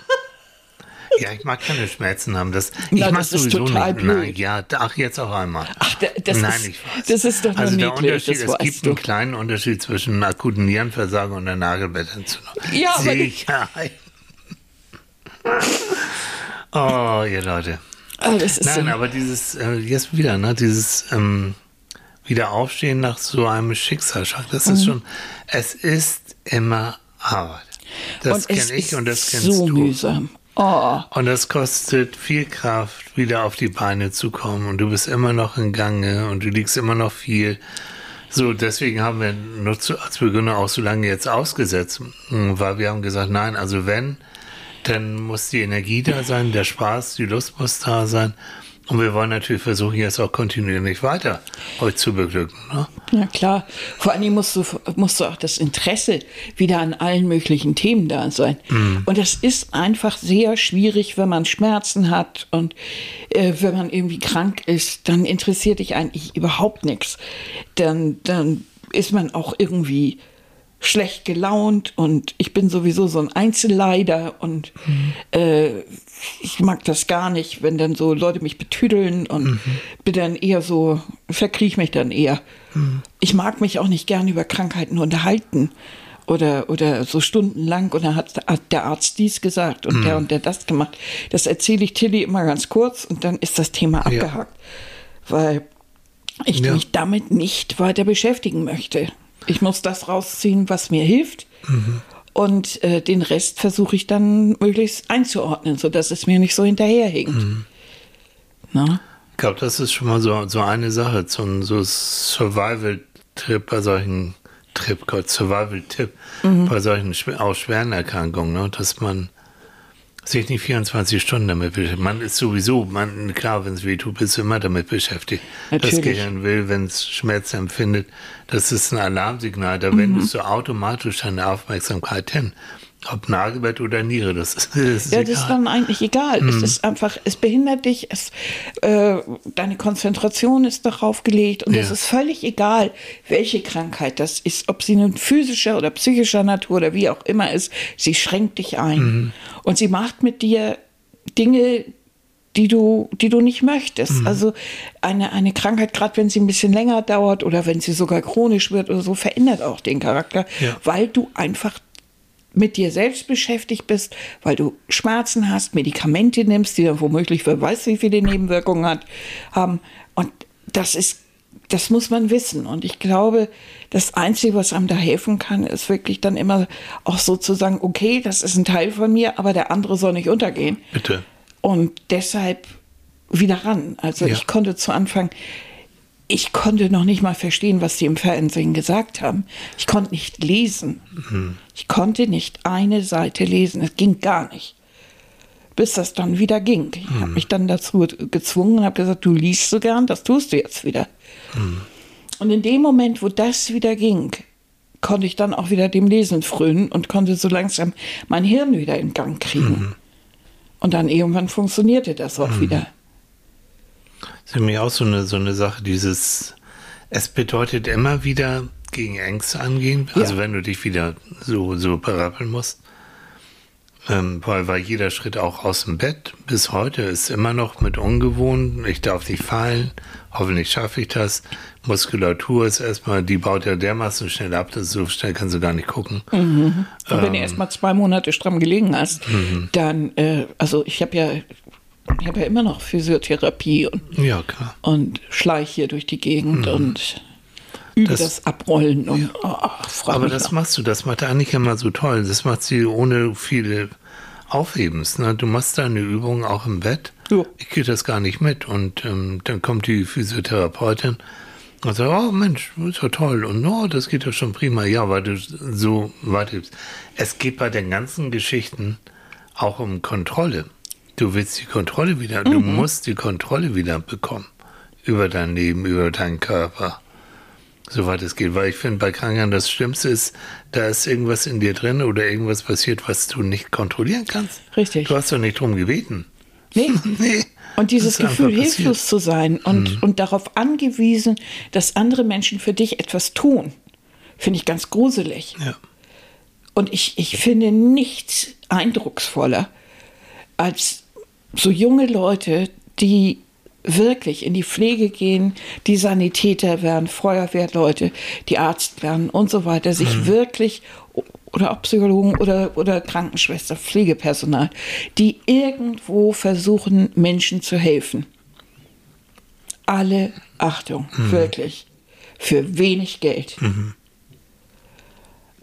Ja, ich mag keine Schmerzen haben. Das, ich Na, das ist sowieso total nicht. blöd. Nein, ja, ach, jetzt auch einmal. Ach, da- das Nein, ist, ich weiß. das ist doch Also der niedlich, Unterschied, es gibt du. einen kleinen Unterschied zwischen einem akuten Nierenversagen und einer Nagelbettentzündung. Ja, aber- Sicher. Oh, ihr Leute. Das ist Nein, so, aber dieses, äh, jetzt wieder, ne, dieses ähm, Wiederaufstehen nach so einem Schicksalsschlag, das Mhm. ist schon, es ist immer Arbeit. Das kenne ich und das kennst so du. mühsam. Oh, Und das kostet viel Kraft, wieder auf die Beine zu kommen. Und du bist immer noch in Gange und du liegst immer noch viel. So, deswegen haben wir nur zu, als Begründer auch so lange jetzt ausgesetzt, weil wir haben gesagt, nein, also wenn, dann muss die Energie da sein, der Spaß, die Lust muss da sein. Und wir wollen natürlich versuchen, jetzt auch kontinuierlich weiter euch zu beglücken. Ne? ja klar. Vor Dingen musst du, musst du auch das Interesse wieder an allen möglichen Themen da sein. Mhm. Und das ist einfach sehr schwierig, wenn man Schmerzen hat und äh, wenn man irgendwie krank ist, dann interessiert dich eigentlich überhaupt nichts. Dann, dann ist man auch irgendwie schlecht gelaunt und ich bin sowieso so ein Einzelleider und äh, ich mag das gar nicht, wenn dann so Leute mich betüdeln und bin dann eher so, verkriech mich dann eher. Ich mag mich auch nicht gern über Krankheiten unterhalten oder, oder so stundenlang und dann hat, der Arzt dies gesagt und der und der das gemacht. Das erzähle ich Tilly immer ganz kurz und dann ist das Thema abgehakt, weil ich Ja. mich damit nicht weiter beschäftigen möchte. Ich muss das rausziehen, was mir hilft. Und äh, den Rest versuche ich dann möglichst einzuordnen, sodass es mir nicht so hinterherhinkt. Na? Ich glaube, das ist schon mal so, so eine Sache, so ein so Survival-Trip bei solchen Trip, Survival-Tipp bei solchen auch schweren Erkrankungen, ne? dass man sich nicht 24 Stunden damit beschäftigt. Man ist sowieso, man, klar, wenn es weh tut, bist du immer damit beschäftigt. Das Natürlich. Gehirn will, wenn es Schmerz empfindet, das ist ein Alarmsignal, da wendest du automatisch deine Aufmerksamkeit hin. Ob Nagelbett oder Niere, das ist, das ist Ja, das ist egal. dann eigentlich egal. Es ist einfach, es behindert dich, es, äh, deine Konzentration ist darauf gelegt und es Ja. ist völlig egal, welche Krankheit das ist, ob sie nun physischer oder psychischer Natur oder wie auch immer ist, sie schränkt dich ein. Und sie macht mit dir Dinge, die du, die du nicht möchtest. Also eine, eine Krankheit, gerade wenn sie ein bisschen länger dauert oder wenn sie sogar chronisch wird oder so, verändert auch den Charakter, Ja. weil du einfach mit dir selbst beschäftigt bist, weil du Schmerzen hast, Medikamente nimmst, die dann womöglich wer weiß, wie viele Nebenwirkungen hat, haben. Und das ist, das muss man wissen. Und ich glaube, das Einzige, was einem da helfen kann, ist wirklich dann immer auch so zu sagen, okay, das ist ein Teil von mir, aber der andere soll nicht untergehen. Bitte. Und deshalb wieder ran. Also Ja. ich konnte zu Anfang, ich konnte noch nicht mal verstehen, was die im Fernsehen gesagt haben. Ich konnte nicht lesen. Ich konnte nicht eine Seite lesen. Es ging gar nicht. Bis das dann wieder ging. Ich habe mich dann dazu gezwungen und habe gesagt, du liest so gern, das tust du jetzt wieder. Und in dem Moment, wo das wieder ging, konnte ich dann auch wieder dem Lesen frönen und konnte so langsam mein Hirn wieder in Gang kriegen. Und dann irgendwann funktionierte das auch wieder. Das ist für mich auch so eine, so eine Sache, dieses, es bedeutet immer wieder gegen Ängste angehen, also Ja. wenn du dich wieder so, so berappeln musst. Ähm, weil, weil jeder Schritt auch aus dem Bett bis heute ist immer noch mit ungewohnt. Ich darf nicht fallen. Hoffentlich schaffe ich das. Muskulatur ist erstmal, die baut ja dermaßen schnell ab, dass so schnell kannst du gar nicht gucken. Und wenn du Ähm. erst mal zwei Monate stramm gelegen hast, Mhm. dann, äh, also ich habe ja, ich habe ja immer noch Physiotherapie und, Ja, klar. und schleich hier durch die Gegend und übe Mhm. Das- das, Abrollen und oh, Aber das noch. machst du, das macht Annika immer so toll. Das macht sie ohne viele Aufhebens. Ne? Du machst deine Übungen auch im Bett. Ja. Ich kriege das gar nicht mit. Und ähm, dann kommt die Physiotherapeutin und sagt, oh Mensch, das ist ja toll. Und oh, das geht ja schon prima. Ja, weil du so weitergibst. Es geht bei den ganzen Geschichten auch um Kontrolle. Du willst die Kontrolle wieder, du musst die Kontrolle wieder bekommen über dein Leben, über deinen Körper. soweit es geht. Weil ich finde, bei Krankheiten das Schlimmste ist, da ist irgendwas in dir drin oder irgendwas passiert, was du nicht kontrollieren kannst. Richtig. Du hast doch nicht drum gebeten. Nee. nee. Und dieses Gefühl, hilflos zu sein und, mhm. und darauf angewiesen, dass andere Menschen für dich etwas tun, finde ich ganz gruselig. Ja. Und ich, ich finde nichts eindrucksvoller als so junge Leute, die wirklich in die Pflege gehen, die Sanitäter werden, Feuerwehrleute, die Arzt werden und so weiter, sich mhm. wirklich oder auch Psychologen oder, oder Krankenschwester, Pflegepersonal, die irgendwo versuchen, Menschen zu helfen. Alle Achtung, mhm. wirklich. Für wenig Geld. Mhm.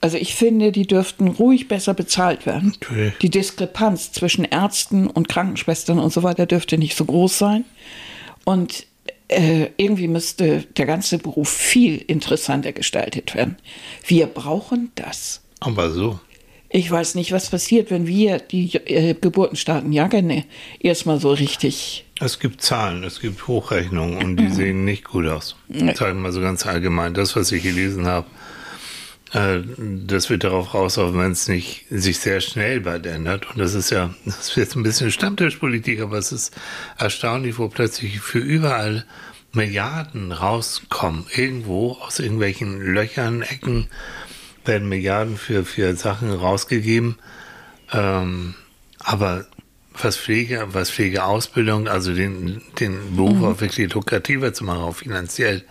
Also ich finde, die dürften ruhig besser bezahlt werden. Okay. Die Diskrepanz zwischen Ärzten und Krankenschwestern und so weiter dürfte nicht so groß sein. Und äh, irgendwie müsste der ganze Beruf viel interessanter gestaltet werden. Wir brauchen das. Aber so. Ich weiß nicht, was passiert, wenn wir die äh, geburtenstarken Jahrgänge erstmal so richtig. Es gibt Zahlen, es gibt Hochrechnungen und die sehen nicht gut aus. Sagen wir mal so ganz allgemein. Das, was ich gelesen habe, das wird darauf rauslaufen, wenn es nicht sich sehr schnell bald ändert. Und das ist ja, das ist jetzt ein bisschen Stammtischpolitik, aber es ist erstaunlich, wo plötzlich für überall Milliarden rauskommen. Irgendwo aus irgendwelchen Löchern, Ecken werden Milliarden für, für Sachen rausgegeben. Ähm, aber was Pflege, was Pflegeausbildung, also den, den Beruf mhm. auch wirklich lukrativer zu machen, auch finanziell.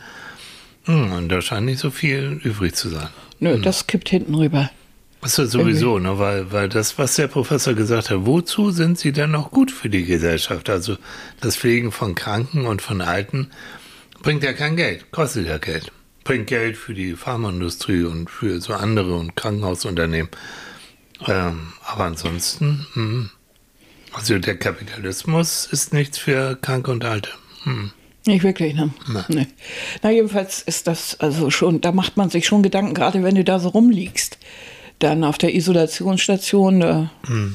Hm, und da scheint nicht so viel übrig zu sein. Nö, hm. das kippt hinten rüber. Das ist ja sowieso, ne, weil, weil das, was der Professor gesagt hat, wozu sind sie denn noch gut für die Gesellschaft? Also das Pflegen von Kranken und von Alten bringt ja kein Geld, kostet ja Geld bringt Geld für die Pharmaindustrie und für so andere und Krankenhausunternehmen. Ähm, aber ansonsten, hm, also der Kapitalismus ist nichts für Kranke und Alte. Hm. Nicht wirklich, ne? Na. Nee. Na, jedenfalls ist das also schon, da macht man sich schon Gedanken, gerade wenn du da so rumliegst. Dann auf der Isolationsstation, da hm.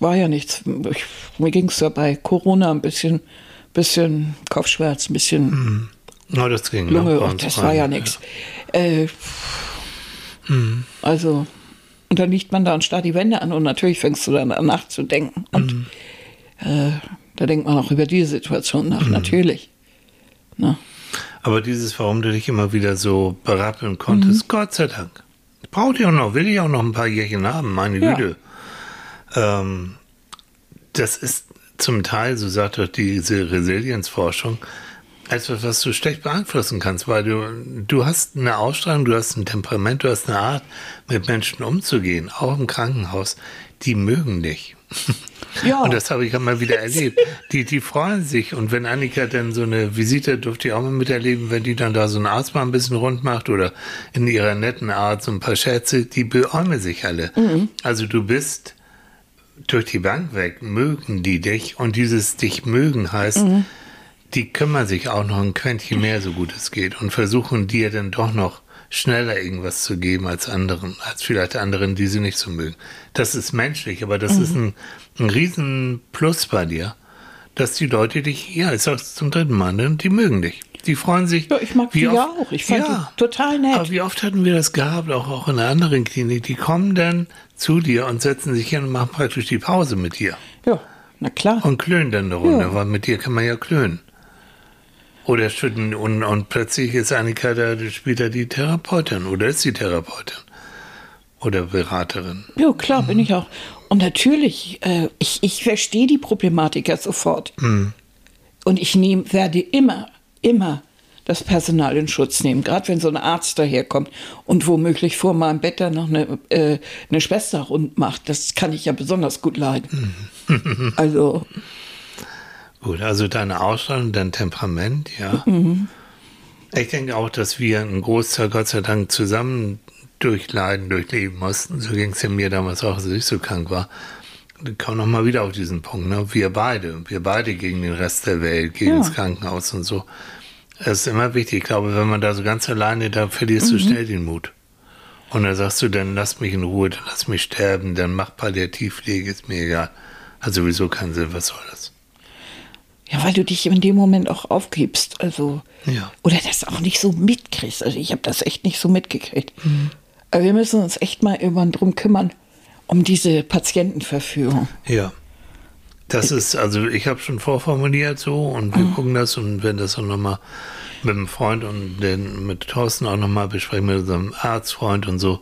war ja nichts. Ich, mir ging es ja bei Corona ein bisschen, bisschen Kopfschmerz, ein bisschen hm. No, das ging Lunge, ach, das rein. war ja nichts. Ja. Äh, mhm. Also, und dann liegt man da und starrt die Wände an und natürlich fängst du dann an nachzudenken. Und mhm. äh, da denkt man auch über diese Situation nach, mhm. natürlich. Na. Ne? Aber dieses, warum du dich immer wieder so berappeln konntest, mhm. Gott sei Dank. Braucht ihr auch noch, will ich auch noch ein paar Jährchen haben, meine ja. Güte. Ähm, das ist zum Teil, so sagt doch diese Resilienzforschung, etwas, was du schlecht beeinflussen kannst, weil du, du hast eine Ausstrahlung, du hast ein Temperament, du hast eine Art, mit Menschen umzugehen, auch im Krankenhaus. Die mögen dich. Ja. Und das habe ich immer wieder erlebt. Die, die freuen sich. Und wenn Annika dann so eine Visite, durfte ich auch mal miterleben, wenn die dann da so einen Arzt mal ein bisschen rund macht oder in ihrer netten Art so ein paar Scherze, die beäumen sich alle. Mhm. Also du bist durch die Bank weg, mögen die dich. Und dieses dich mögen heißt, mhm die kümmern sich auch noch ein Quäntchen mehr, so gut es geht, und versuchen dir dann doch noch schneller irgendwas zu geben als anderen, als vielleicht anderen, die sie nicht so mögen. Das ist menschlich, aber das mhm. ist ein, ein riesen Plus bei dir, dass die Leute dich, ja, ich sag's zum dritten Mal, ne, die mögen dich. Die freuen sich. Ja, ich mag die oft, ja auch. Ich fand ja, die total nett. Aber wie oft hatten wir das gehabt, auch, auch in einer anderen Klinik, die kommen dann zu dir und setzen sich hin und machen praktisch die Pause mit dir. Ja, na klar. Und klönen dann eine Runde, ja. weil mit dir kann man ja klönen. Oder schütten und, und plötzlich ist Annika da später die Therapeutin oder ist die Therapeutin oder Beraterin. Ja, klar, mhm. bin ich auch. Und natürlich, äh, ich, ich verstehe die Problematik ja sofort. Mhm. Und ich nehm, werde immer, immer das Personal in Schutz nehmen. Gerade wenn so ein Arzt daherkommt und womöglich vor meinem Bett dann noch eine, äh, eine Schwester rund macht. Das kann ich ja besonders gut leiden. Mhm. also Gut, also deine Ausstrahlung, dein Temperament, ja. Mhm. Ich denke auch, dass wir einen Großteil Gott sei Dank zusammen durchleiden, durchleben mussten. So ging es ja mir damals auch, als ich so krank war. Ich komme nochmal wieder auf diesen Punkt. Ne? Wir beide, wir beide gegen den Rest der Welt, gegen ja. das Krankenhaus und so. Es ist immer wichtig. Ich glaube, wenn man da so ganz alleine, da verlierst mhm. du schnell den Mut. Und dann sagst du, dann lass mich in Ruhe, dann lass mich sterben, dann mach Palliativpflege, ist mir egal. Hat sowieso keinen Sinn, was soll das? Ja, weil du dich in dem Moment auch aufgibst. Also, Ja. oder das auch nicht so mitkriegst. Also ich habe das echt nicht so mitgekriegt. Aber wir müssen uns echt mal irgendwann drum kümmern, um diese Patientenverführung. Ja. Das ist, also ich habe schon vorformuliert so und wir gucken das und werden das auch nochmal mit dem Freund und den, mit Thorsten auch nochmal besprechen, mit unserem Arztfreund und so.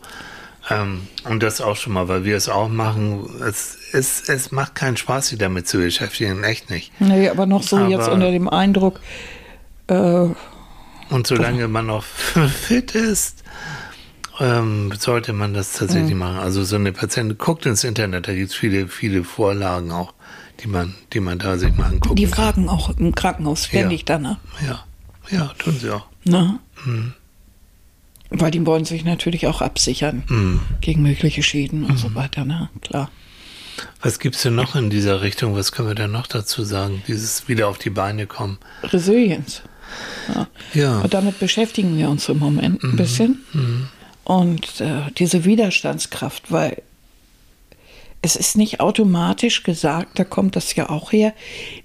Ähm, und das auch schon mal, weil wir es auch machen. Es, es, es macht keinen Spaß, sich damit zu beschäftigen, echt nicht. Nee, aber noch so Aber- jetzt unter dem Eindruck, äh, Und solange man noch fit ist, ähm, sollte man das tatsächlich machen. Also so eine Patientin guckt ins Internet, da gibt es viele, viele Vorlagen auch, die man, die man da sich mal angucken die kann. fragen auch im Krankenhaus ständig Ja. danach. Ja, ja, tun sie auch. Ne? Mhm. Weil die wollen sich natürlich auch absichern Mhm. gegen mögliche Schäden und so weiter, ne? Klar. Was gibt es denn noch in dieser Richtung? Was können wir denn noch dazu sagen? Dieses wieder auf die Beine kommen. Resilienz. Ja, Und damit beschäftigen wir uns im Moment ein bisschen. Und äh, diese Widerstandskraft, weil es ist nicht automatisch gesagt, da kommt das ja auch her,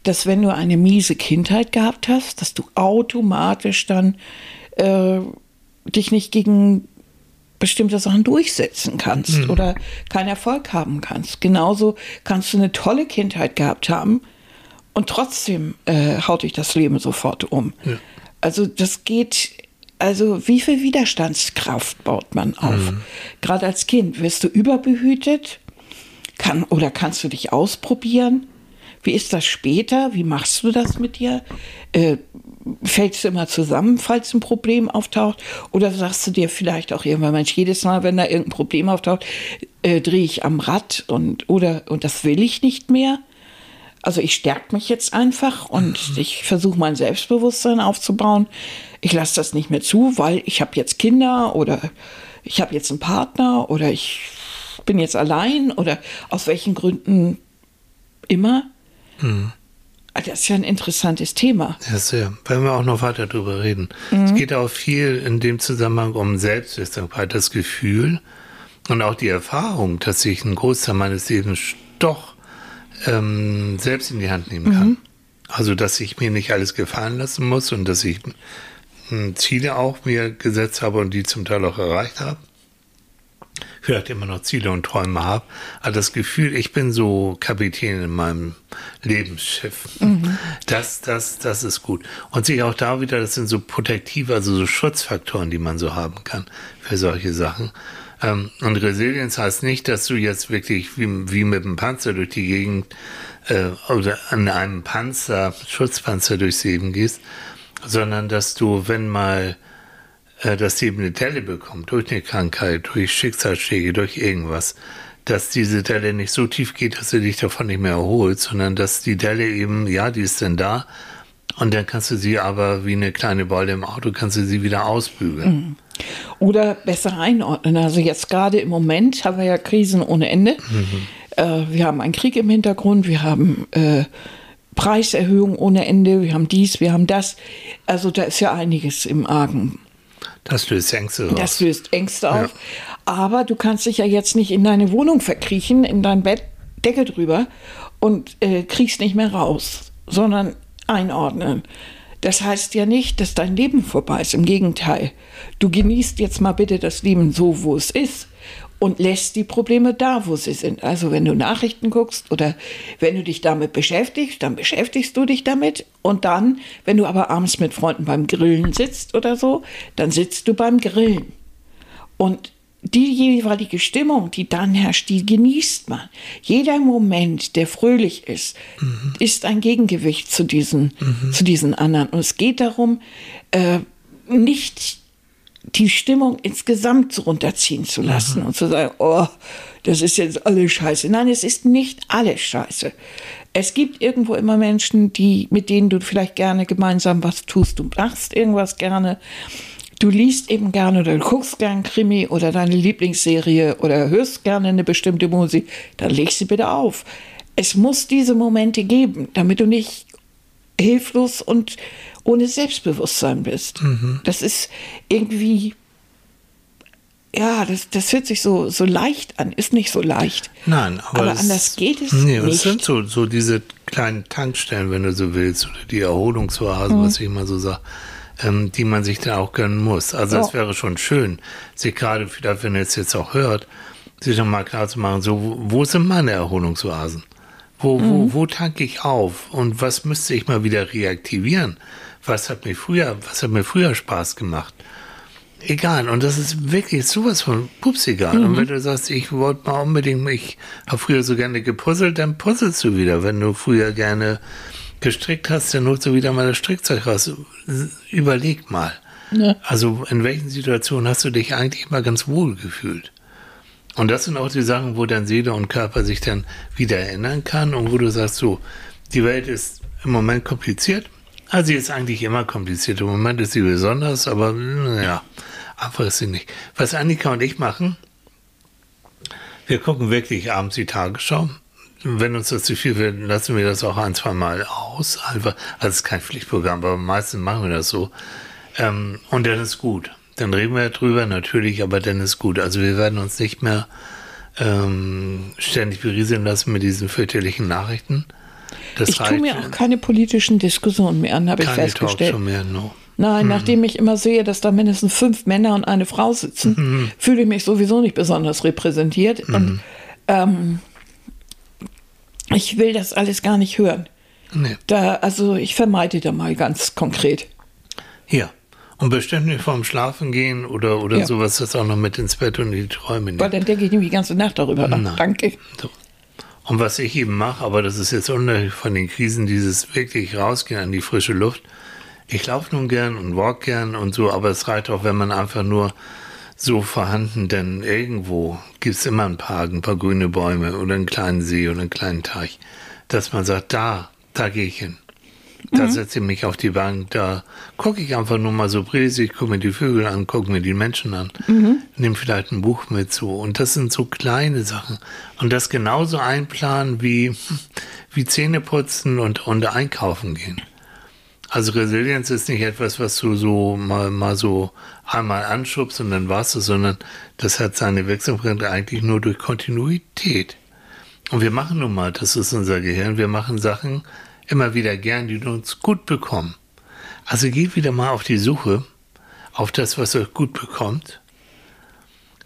dass wenn du eine miese Kindheit gehabt hast, dass du automatisch dann äh, dich nicht gegen bestimmte Sachen durchsetzen kannst oder keinen Erfolg haben kannst. Genauso kannst du eine tolle Kindheit gehabt haben und trotzdem äh, haut dich das Leben sofort um. Also das geht, also wie viel Widerstandskraft baut man auf? Gerade als Kind wirst du überbehütet, kann oder kannst du dich ausprobieren? Wie ist das später? Wie machst du das mit dir? Äh, fällst du immer zusammen, falls ein Problem auftaucht? Oder sagst du dir vielleicht auch irgendwann, Mensch, jedes Mal, wenn da irgendein Problem auftaucht, äh, drehe ich am Rad und, oder, und das will ich nicht mehr? Also ich stärke mich jetzt einfach und ich versuche mein Selbstbewusstsein aufzubauen. Ich lasse das nicht mehr zu, weil ich habe jetzt Kinder oder ich habe jetzt einen Partner oder ich bin jetzt allein oder aus welchen Gründen immer. Das ist ja ein interessantes Thema. ja, sehr. Werden wir auch noch weiter drüber reden. Es geht auch viel in dem Zusammenhang um Selbstwirksamkeit, das Gefühl und auch die Erfahrung, dass ich einen Großteil meines Lebens doch ähm, selbst in die Hand nehmen kann. Also, dass ich mir nicht alles gefallen lassen muss und dass ich hm, Ziele auch mir gesetzt habe und die zum Teil auch erreicht habe. Vielleicht immer noch Ziele und Träume habe. Aber das Gefühl, ich bin so Kapitän in meinem Lebensschiff. Das, das, das ist gut. Und sich auch da wieder, das sind so protektive, also so Schutzfaktoren, die man so haben kann für solche Sachen. Ähm, und Resilienz heißt nicht, dass du jetzt wirklich wie, wie mit einem Panzer durch die Gegend äh, oder an einem Panzer, Schutzpanzer durchs Leben gehst, sondern dass du, wenn mal äh, das Leben eine Delle bekommt, durch eine Krankheit, durch Schicksalsschläge, durch irgendwas, dass diese Delle nicht so tief geht, dass du dich davon nicht mehr erholst, sondern dass die Delle eben, ja, die ist dann da und dann kannst du sie aber wie eine kleine Beule im Auto, kannst du sie wieder ausbügeln. Oder besser einordnen. Also jetzt gerade im Moment haben wir ja Krisen ohne Ende. Äh, wir haben einen Krieg im Hintergrund, wir haben äh, Preiserhöhungen ohne Ende, wir haben dies, wir haben das. Also da ist ja einiges im Argen. Das löst Ängste raus. Das löst Ängste auf. Aber du kannst dich ja jetzt nicht in deine Wohnung verkriechen, in dein Bett, Deckel drüber und äh, kriegst nicht mehr raus, sondern einordnen. Das heißt ja nicht, dass dein Leben vorbei ist. Im Gegenteil. Du genießt jetzt mal bitte das Leben so, wo es ist und lässt die Probleme da, wo sie sind. Also wenn du Nachrichten guckst oder wenn du dich damit beschäftigst, dann beschäftigst du dich damit. Und dann, wenn du aber abends mit Freunden beim Grillen sitzt oder so, dann sitzt du beim Grillen. Und die jeweilige Stimmung, die dann herrscht, die genießt man. Jeder Moment, der fröhlich ist, ist ein Gegengewicht zu diesen, zu diesen anderen. Und es geht darum, äh, nicht die Stimmung insgesamt so runterziehen zu lassen und zu sagen, oh, das ist jetzt alles scheiße. Nein, es ist nicht alles scheiße. Es gibt irgendwo immer Menschen, die, mit denen du vielleicht gerne gemeinsam was tust. Du machst irgendwas gerne. Du liest eben gerne oder du guckst gern Krimi oder deine Lieblingsserie oder hörst gerne eine bestimmte Musik. Dann leg sie bitte auf. Es muss diese Momente geben, damit du nicht hilflos und ohne Selbstbewusstsein bist. Das ist irgendwie, ja, das, das hört sich so, so leicht an, ist nicht so leicht. Nein, aber, Aber es- anders geht es nee, nicht. Es sind so, so diese kleinen Tankstellen, wenn du so willst, oder die Erholungsoasen, mhm. was ich immer so sage, ähm, die man sich dann auch gönnen muss. Also es wäre schon schön, sich gerade, vielleicht wenn ihr es jetzt auch hört, sich nochmal klar zu machen, so, wo sind meine Erholungsoasen? Wo, mhm. wo, wo tanke ich auf? Und was müsste ich mal wieder reaktivieren? Was hat mir früher, was hat mir früher Spaß gemacht? Egal. Und das ist wirklich sowas von pups egal. Mhm. Und wenn du sagst, ich wollte mal unbedingt, ich habe früher so gerne gepuzzelt, dann puzzelst du wieder. Wenn du früher gerne gestrickt hast, dann holst du wieder mal das Strickzeug raus. Überleg mal. Ja. Also in welchen Situationen hast du dich eigentlich immer ganz wohl gefühlt? Und das sind auch die Sachen, wo dann Seele und Körper sich dann wieder erinnern kann und wo du sagst, so, die Welt ist im Moment kompliziert. Also ist eigentlich immer kompliziert. Im Moment ist sie besonders, aber ja, einfach ist sie nicht. Was Annika und ich machen, wir gucken wirklich abends die Tagesschau. Wenn uns das zu viel wird, lassen wir das auch ein, zwei Mal aus. Einfach, also es ist kein Pflichtprogramm, aber meistens machen wir das so. Ähm, und dann ist gut. Dann reden wir drüber, natürlich, aber dann ist gut. Also wir werden uns nicht mehr ähm, ständig berieseln lassen mit diesen fürchterlichen Nachrichten. Das ich tue mir auch keine politischen Diskussionen mehr an, habe ich festgestellt. Mehr, no. Nein, mhm. nachdem ich immer sehe, dass da mindestens fünf Männer und eine Frau sitzen, mhm. fühle ich mich sowieso nicht besonders repräsentiert. Mhm. Und ähm, ich will das alles gar nicht hören. Nee. Da, also ich vermeide da mal ganz konkret. Ja. Und bestimmt nicht vorm Schlafen gehen oder, oder ja. sowas, das auch noch mit ins Bett und in die Träume nehmen. Weil dann denke ich nämlich die ganze Nacht darüber nach. Danke. So. Und was ich eben mache, aber das ist jetzt unabhängig von den Krisen, dieses wirklich rausgehen an die frische Luft. Ich laufe nun gern und walk gern und so, aber es reicht auch, wenn man einfach nur so vorhanden, denn irgendwo gibt es immer ein paar, ein paar grüne Bäume oder einen kleinen See oder einen kleinen Teich, dass man sagt, da, da gehe ich hin. Da mhm. setze ich mich auf die Bank, da gucke ich einfach nur mal so bresig, gucke mir die Vögel an, gucke mir die Menschen an, mhm. nehme vielleicht ein Buch mit so. Und das sind so kleine Sachen. Und das genauso einplanen wie, wie Zähne putzen und, und einkaufen gehen. Also Resilienz ist nicht etwas, was du so mal, mal so einmal anschubst und dann warst du, sondern das hat seine Wirksamkeit eigentlich nur durch Kontinuität. Und wir machen nun mal, das ist unser Gehirn, wir machen Sachen immer wieder gern, die uns gut bekommen. Also geht wieder mal auf die Suche auf das, was euch gut bekommt.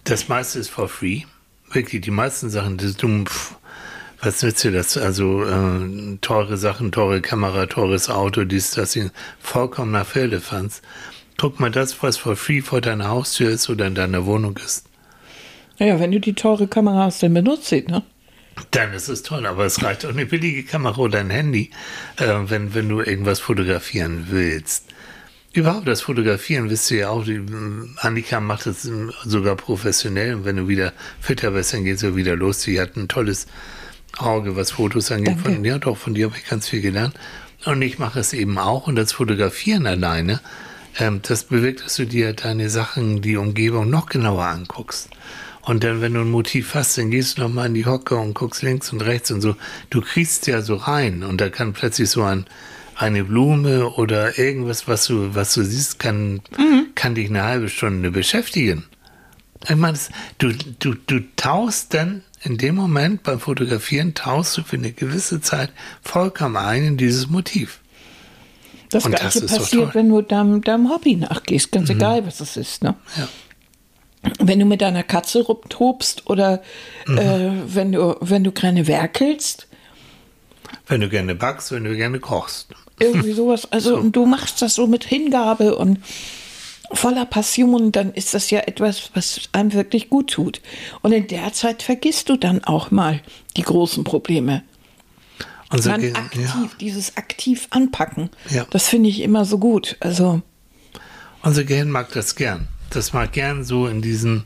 Das meiste ist for free. Wirklich, die meisten Sachen, das dumm, was nützt dir das? Also äh, teure Sachen, teure Kamera, teures Auto, dies, das, vollkommen nach Firlefanz. Guck mal das, was for free vor deiner Haustür ist oder in deiner Wohnung ist. Naja, wenn du die teure Kamera hast, dann benutzt sie, ne? Dann ist es toll, aber es reicht auch eine billige Kamera oder ein Handy, äh, wenn, wenn du irgendwas fotografieren willst. Überhaupt das Fotografieren, wisst ihr ja auch, die, Annika macht es sogar professionell und wenn du wieder fitter bist, dann geht es ja wieder los. Sie hat ein tolles Auge, was Fotos angeht. Von, ja, doch, von dir habe ich ganz viel gelernt. Und ich mache es eben auch und das Fotografieren alleine, ähm, das bewirkt, dass du dir deine Sachen, die Umgebung noch genauer anguckst. Und dann, wenn du ein Motiv hast, dann gehst du nochmal in die Hocke und guckst links und rechts und so. Du kriegst ja so rein und da kann plötzlich so ein, eine Blume oder irgendwas, was du, was du siehst, kann, mhm. kann dich eine halbe Stunde beschäftigen. Ich meine, du, du, du tauchst dann in dem Moment beim Fotografieren, tauchst du für eine gewisse Zeit vollkommen ein in dieses Motiv. Das und Gleiche das passiert, wenn du deinem, deinem Hobby nachgehst, ganz mhm. egal, was es ist. Ne? Ja wenn du mit deiner Katze rumtobst oder mhm. äh, wenn, du, wenn du gerne werkelst. Wenn du gerne backst, wenn du gerne kochst. Irgendwie sowas. Also so. du machst das so mit Hingabe und voller Passion, dann ist das ja etwas, was einem wirklich gut tut. Und in der Zeit vergisst du dann auch mal die großen Probleme. Also, dann aktiv, ja. dieses aktiv anpacken. Ja. Das finde ich immer so gut. Also. Unser Gehirn mag das gern das mag gern so in diesem,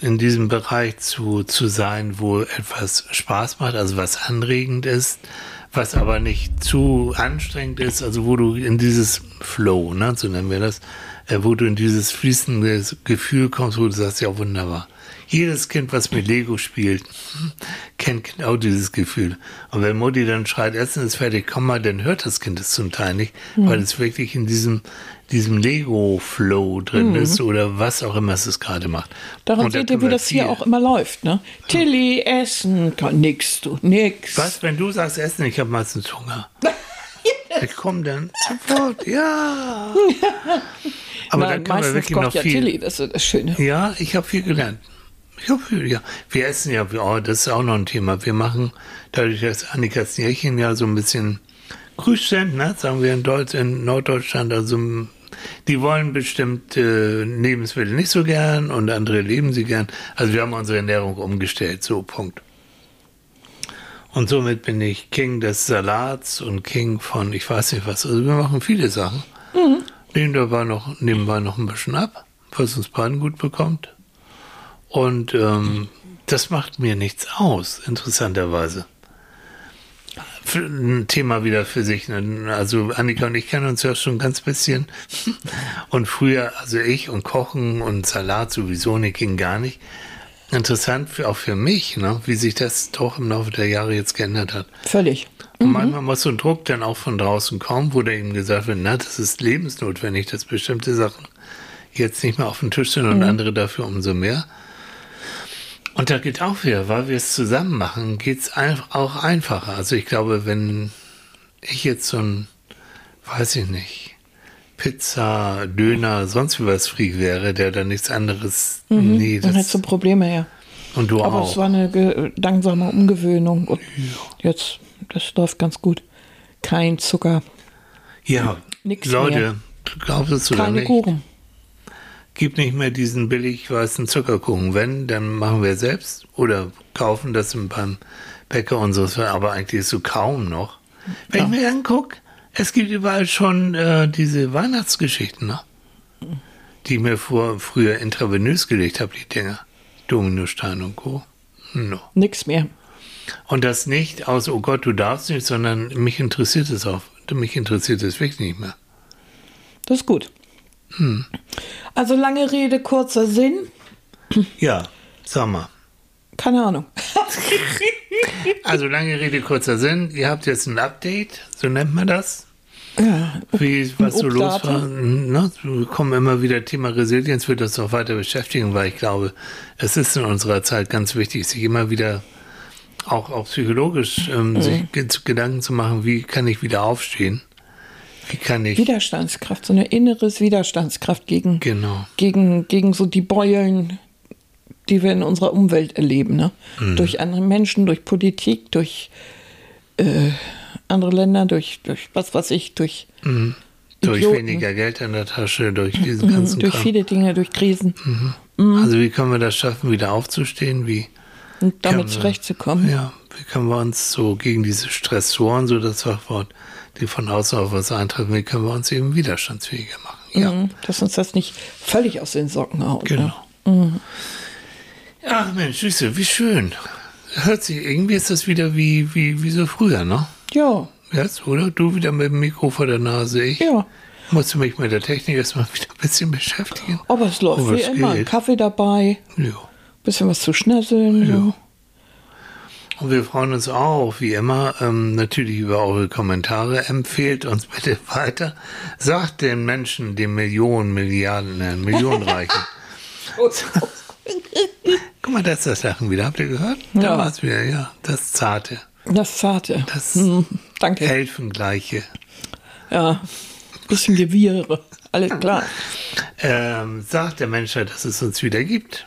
in diesem Bereich zu, zu sein, wo etwas Spaß macht, also was anregend ist, was aber nicht zu anstrengend ist, also wo du in dieses Flow, ne? so nennen wir das, äh, wo du in dieses fließende Gefühl kommst, wo du sagst, ja wunderbar. Jedes Kind, was mit Lego spielt, kennt genau dieses Gefühl. Und wenn Mutti dann schreit, Essen ist fertig, komm mal, dann hört das Kind es zum Teil nicht, mhm. weil es wirklich in diesem, diesem Lego-Flow drin mhm. ist oder was auch immer es gerade macht. Daran seht ihr, wie das hier auch immer läuft. Ne? Tilly, Essen, kann nix, du, nix. Was, wenn du sagst Essen, ich habe meistens Hunger. ich komme dann sofort, ja. Aber Nein, dann kann man wirklich noch viel. Ja Tilly, das ist das Schöne. Ja, ich habe viel gelernt. Ja, ja, wir essen ja, oh, das ist auch noch ein Thema. Wir machen, dadurch, dass Annikas Nierchen ja so ein bisschen grüß sind, ne, sagen wir in, Deutsch, in Norddeutschland, also die wollen bestimmte Lebensmittel nicht so gern und andere leben sie gern. Also wir haben unsere Ernährung umgestellt, so Punkt. Und somit bin ich King des Salats und King von, ich weiß nicht was, also wir machen viele Sachen. Mhm. Nehmen dabei noch, nebenbei noch ein bisschen ab, was uns beiden gut bekommt. Und ähm, das macht mir nichts aus, interessanterweise. Ein Thema wieder für sich. Ne? Also Annika und ich kennen uns ja schon ganz bisschen. Und früher, also ich und Kochen und Salat sowieso nicht, ging gar nicht. Interessant für, auch für mich, ne? wie sich das doch im Laufe der Jahre jetzt geändert hat. Völlig. Und mhm. manchmal muss so ein Druck dann auch von draußen kommen, wo da eben gesagt wird, na, das ist lebensnotwendig, dass bestimmte Sachen jetzt nicht mehr auf dem Tisch sind und mhm. andere dafür umso mehr. Und da geht auch wieder, weil wir es zusammen machen, geht es auch einfacher. Also ich glaube, wenn ich jetzt so ein, weiß ich nicht, Pizza, Döner, sonst wie was Freak wäre, der dann nichts anderes. Mhm, nee, das, dann hättest du Probleme, ja. Und du Aber auch. Aber es war eine langsame Umgewöhnung und ja. jetzt, das läuft ganz gut. Kein Zucker. Ja, Nix Leute, mehr. glaubst du Keine nicht? Kuchen gibt nicht mehr diesen billig weißen Zuckerkuchen. Wenn, dann machen wir selbst oder kaufen das beim Bäcker und so. Aber eigentlich ist so kaum noch. Wenn ja. ich mir angucke, es gibt überall schon äh, diese Weihnachtsgeschichten, ne? die ich mir vor, früher intravenös gelegt habe, die Dinger. Dominostein und Co. No. Nix mehr. Und das nicht aus, oh Gott, du darfst nicht, sondern mich interessiert es auch. Mich interessiert es wirklich nicht mehr. Das ist gut. Hm. Also lange Rede, kurzer Sinn. Ja, sag mal. Keine Ahnung. also lange Rede, kurzer Sinn. Ihr habt jetzt ein Update, so nennt man das. Ja, Wie, was so los war. Ne? Wir kommen immer wieder Thema Resilienz, wird das auch weiter beschäftigen, weil ich glaube, es ist in unserer Zeit ganz wichtig, sich immer wieder auch, auch psychologisch ähm, mhm. sich Gedanken zu machen, wie kann ich wieder aufstehen. Wie kann ich? Widerstandskraft, so eine inneres Widerstandskraft gegen, genau. gegen, gegen so die Beulen, die wir in unserer Umwelt erleben. Ne? Mhm. Durch andere Menschen, durch Politik, durch äh, andere Länder, durch, durch was weiß ich, durch. Mhm. Durch weniger Geld in der Tasche, durch diesen mhm, ganzen Durch Kram. viele Dinge, durch Krisen. Mhm. Mhm. Also wie können wir das schaffen, wieder aufzustehen? Wie und damit zurechtzukommen? Ja, wie können wir uns so gegen diese Stressoren, so das Fachwort, die von außen auf uns eintreffen, wie können wir uns eben widerstandsfähiger machen. Ja. Mhm, dass uns das nicht völlig aus den Socken haut. Ne? Genau. Ne? Mhm. Ach Mensch, Süße, wie schön. Hört sich, irgendwie ist das wieder wie, wie, wie so früher, ne? Ja. Jetzt, oder? Du wieder mit dem Mikro vor der Nase, ich. Ja. Musste mich mit der Technik erstmal wieder ein bisschen beschäftigen. Aber es läuft wie immer. Geht. Kaffee dabei. Ja. Bisschen was zu schnasseln. Ja. ja. Und wir freuen uns auch, wie immer, ähm, natürlich über eure Kommentare. Empfehlt uns bitte weiter. Sagt den Menschen, den Millionen, Milliarden, äh, Millionenreichen. Guck mal, das ist das Lachen wieder. Habt ihr gehört? Ja. Da war es wieder, ja. Das Zarte. Das Zarte. Das hm, danke. Elfengleiche. Ja, bisschen Gewirre. Alles klar. Ähm, sagt der Menschheit, dass es uns wieder gibt.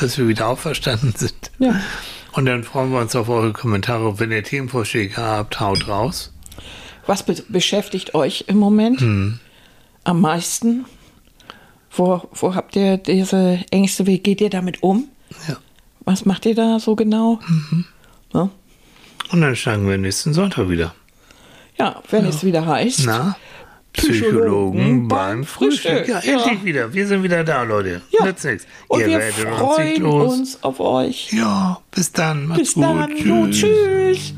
Dass wir wieder auferstanden sind. Ja. Und dann freuen wir uns auf eure Kommentare. Wenn ihr Themenvorschläge habt, haut raus. Was be beschäftigt euch im Moment hm. am meisten? Wo, wo habt ihr diese Ängste? Wie geht ihr damit um? Ja. Was macht ihr da so genau? Mhm. Ja? Und dann schlagen wir nächsten Sonntag wieder. Ja, wenn ja. es wieder heißt. Na? Psychologen beim Frühstück. Ja, endlich wieder. Wir sind wieder da, Leute. Ja. Nützt nichts. Und Ihr wir freuen uns auf euch. Ja, bis dann. Macht's bis gut. dann. Tschüss. tschüss.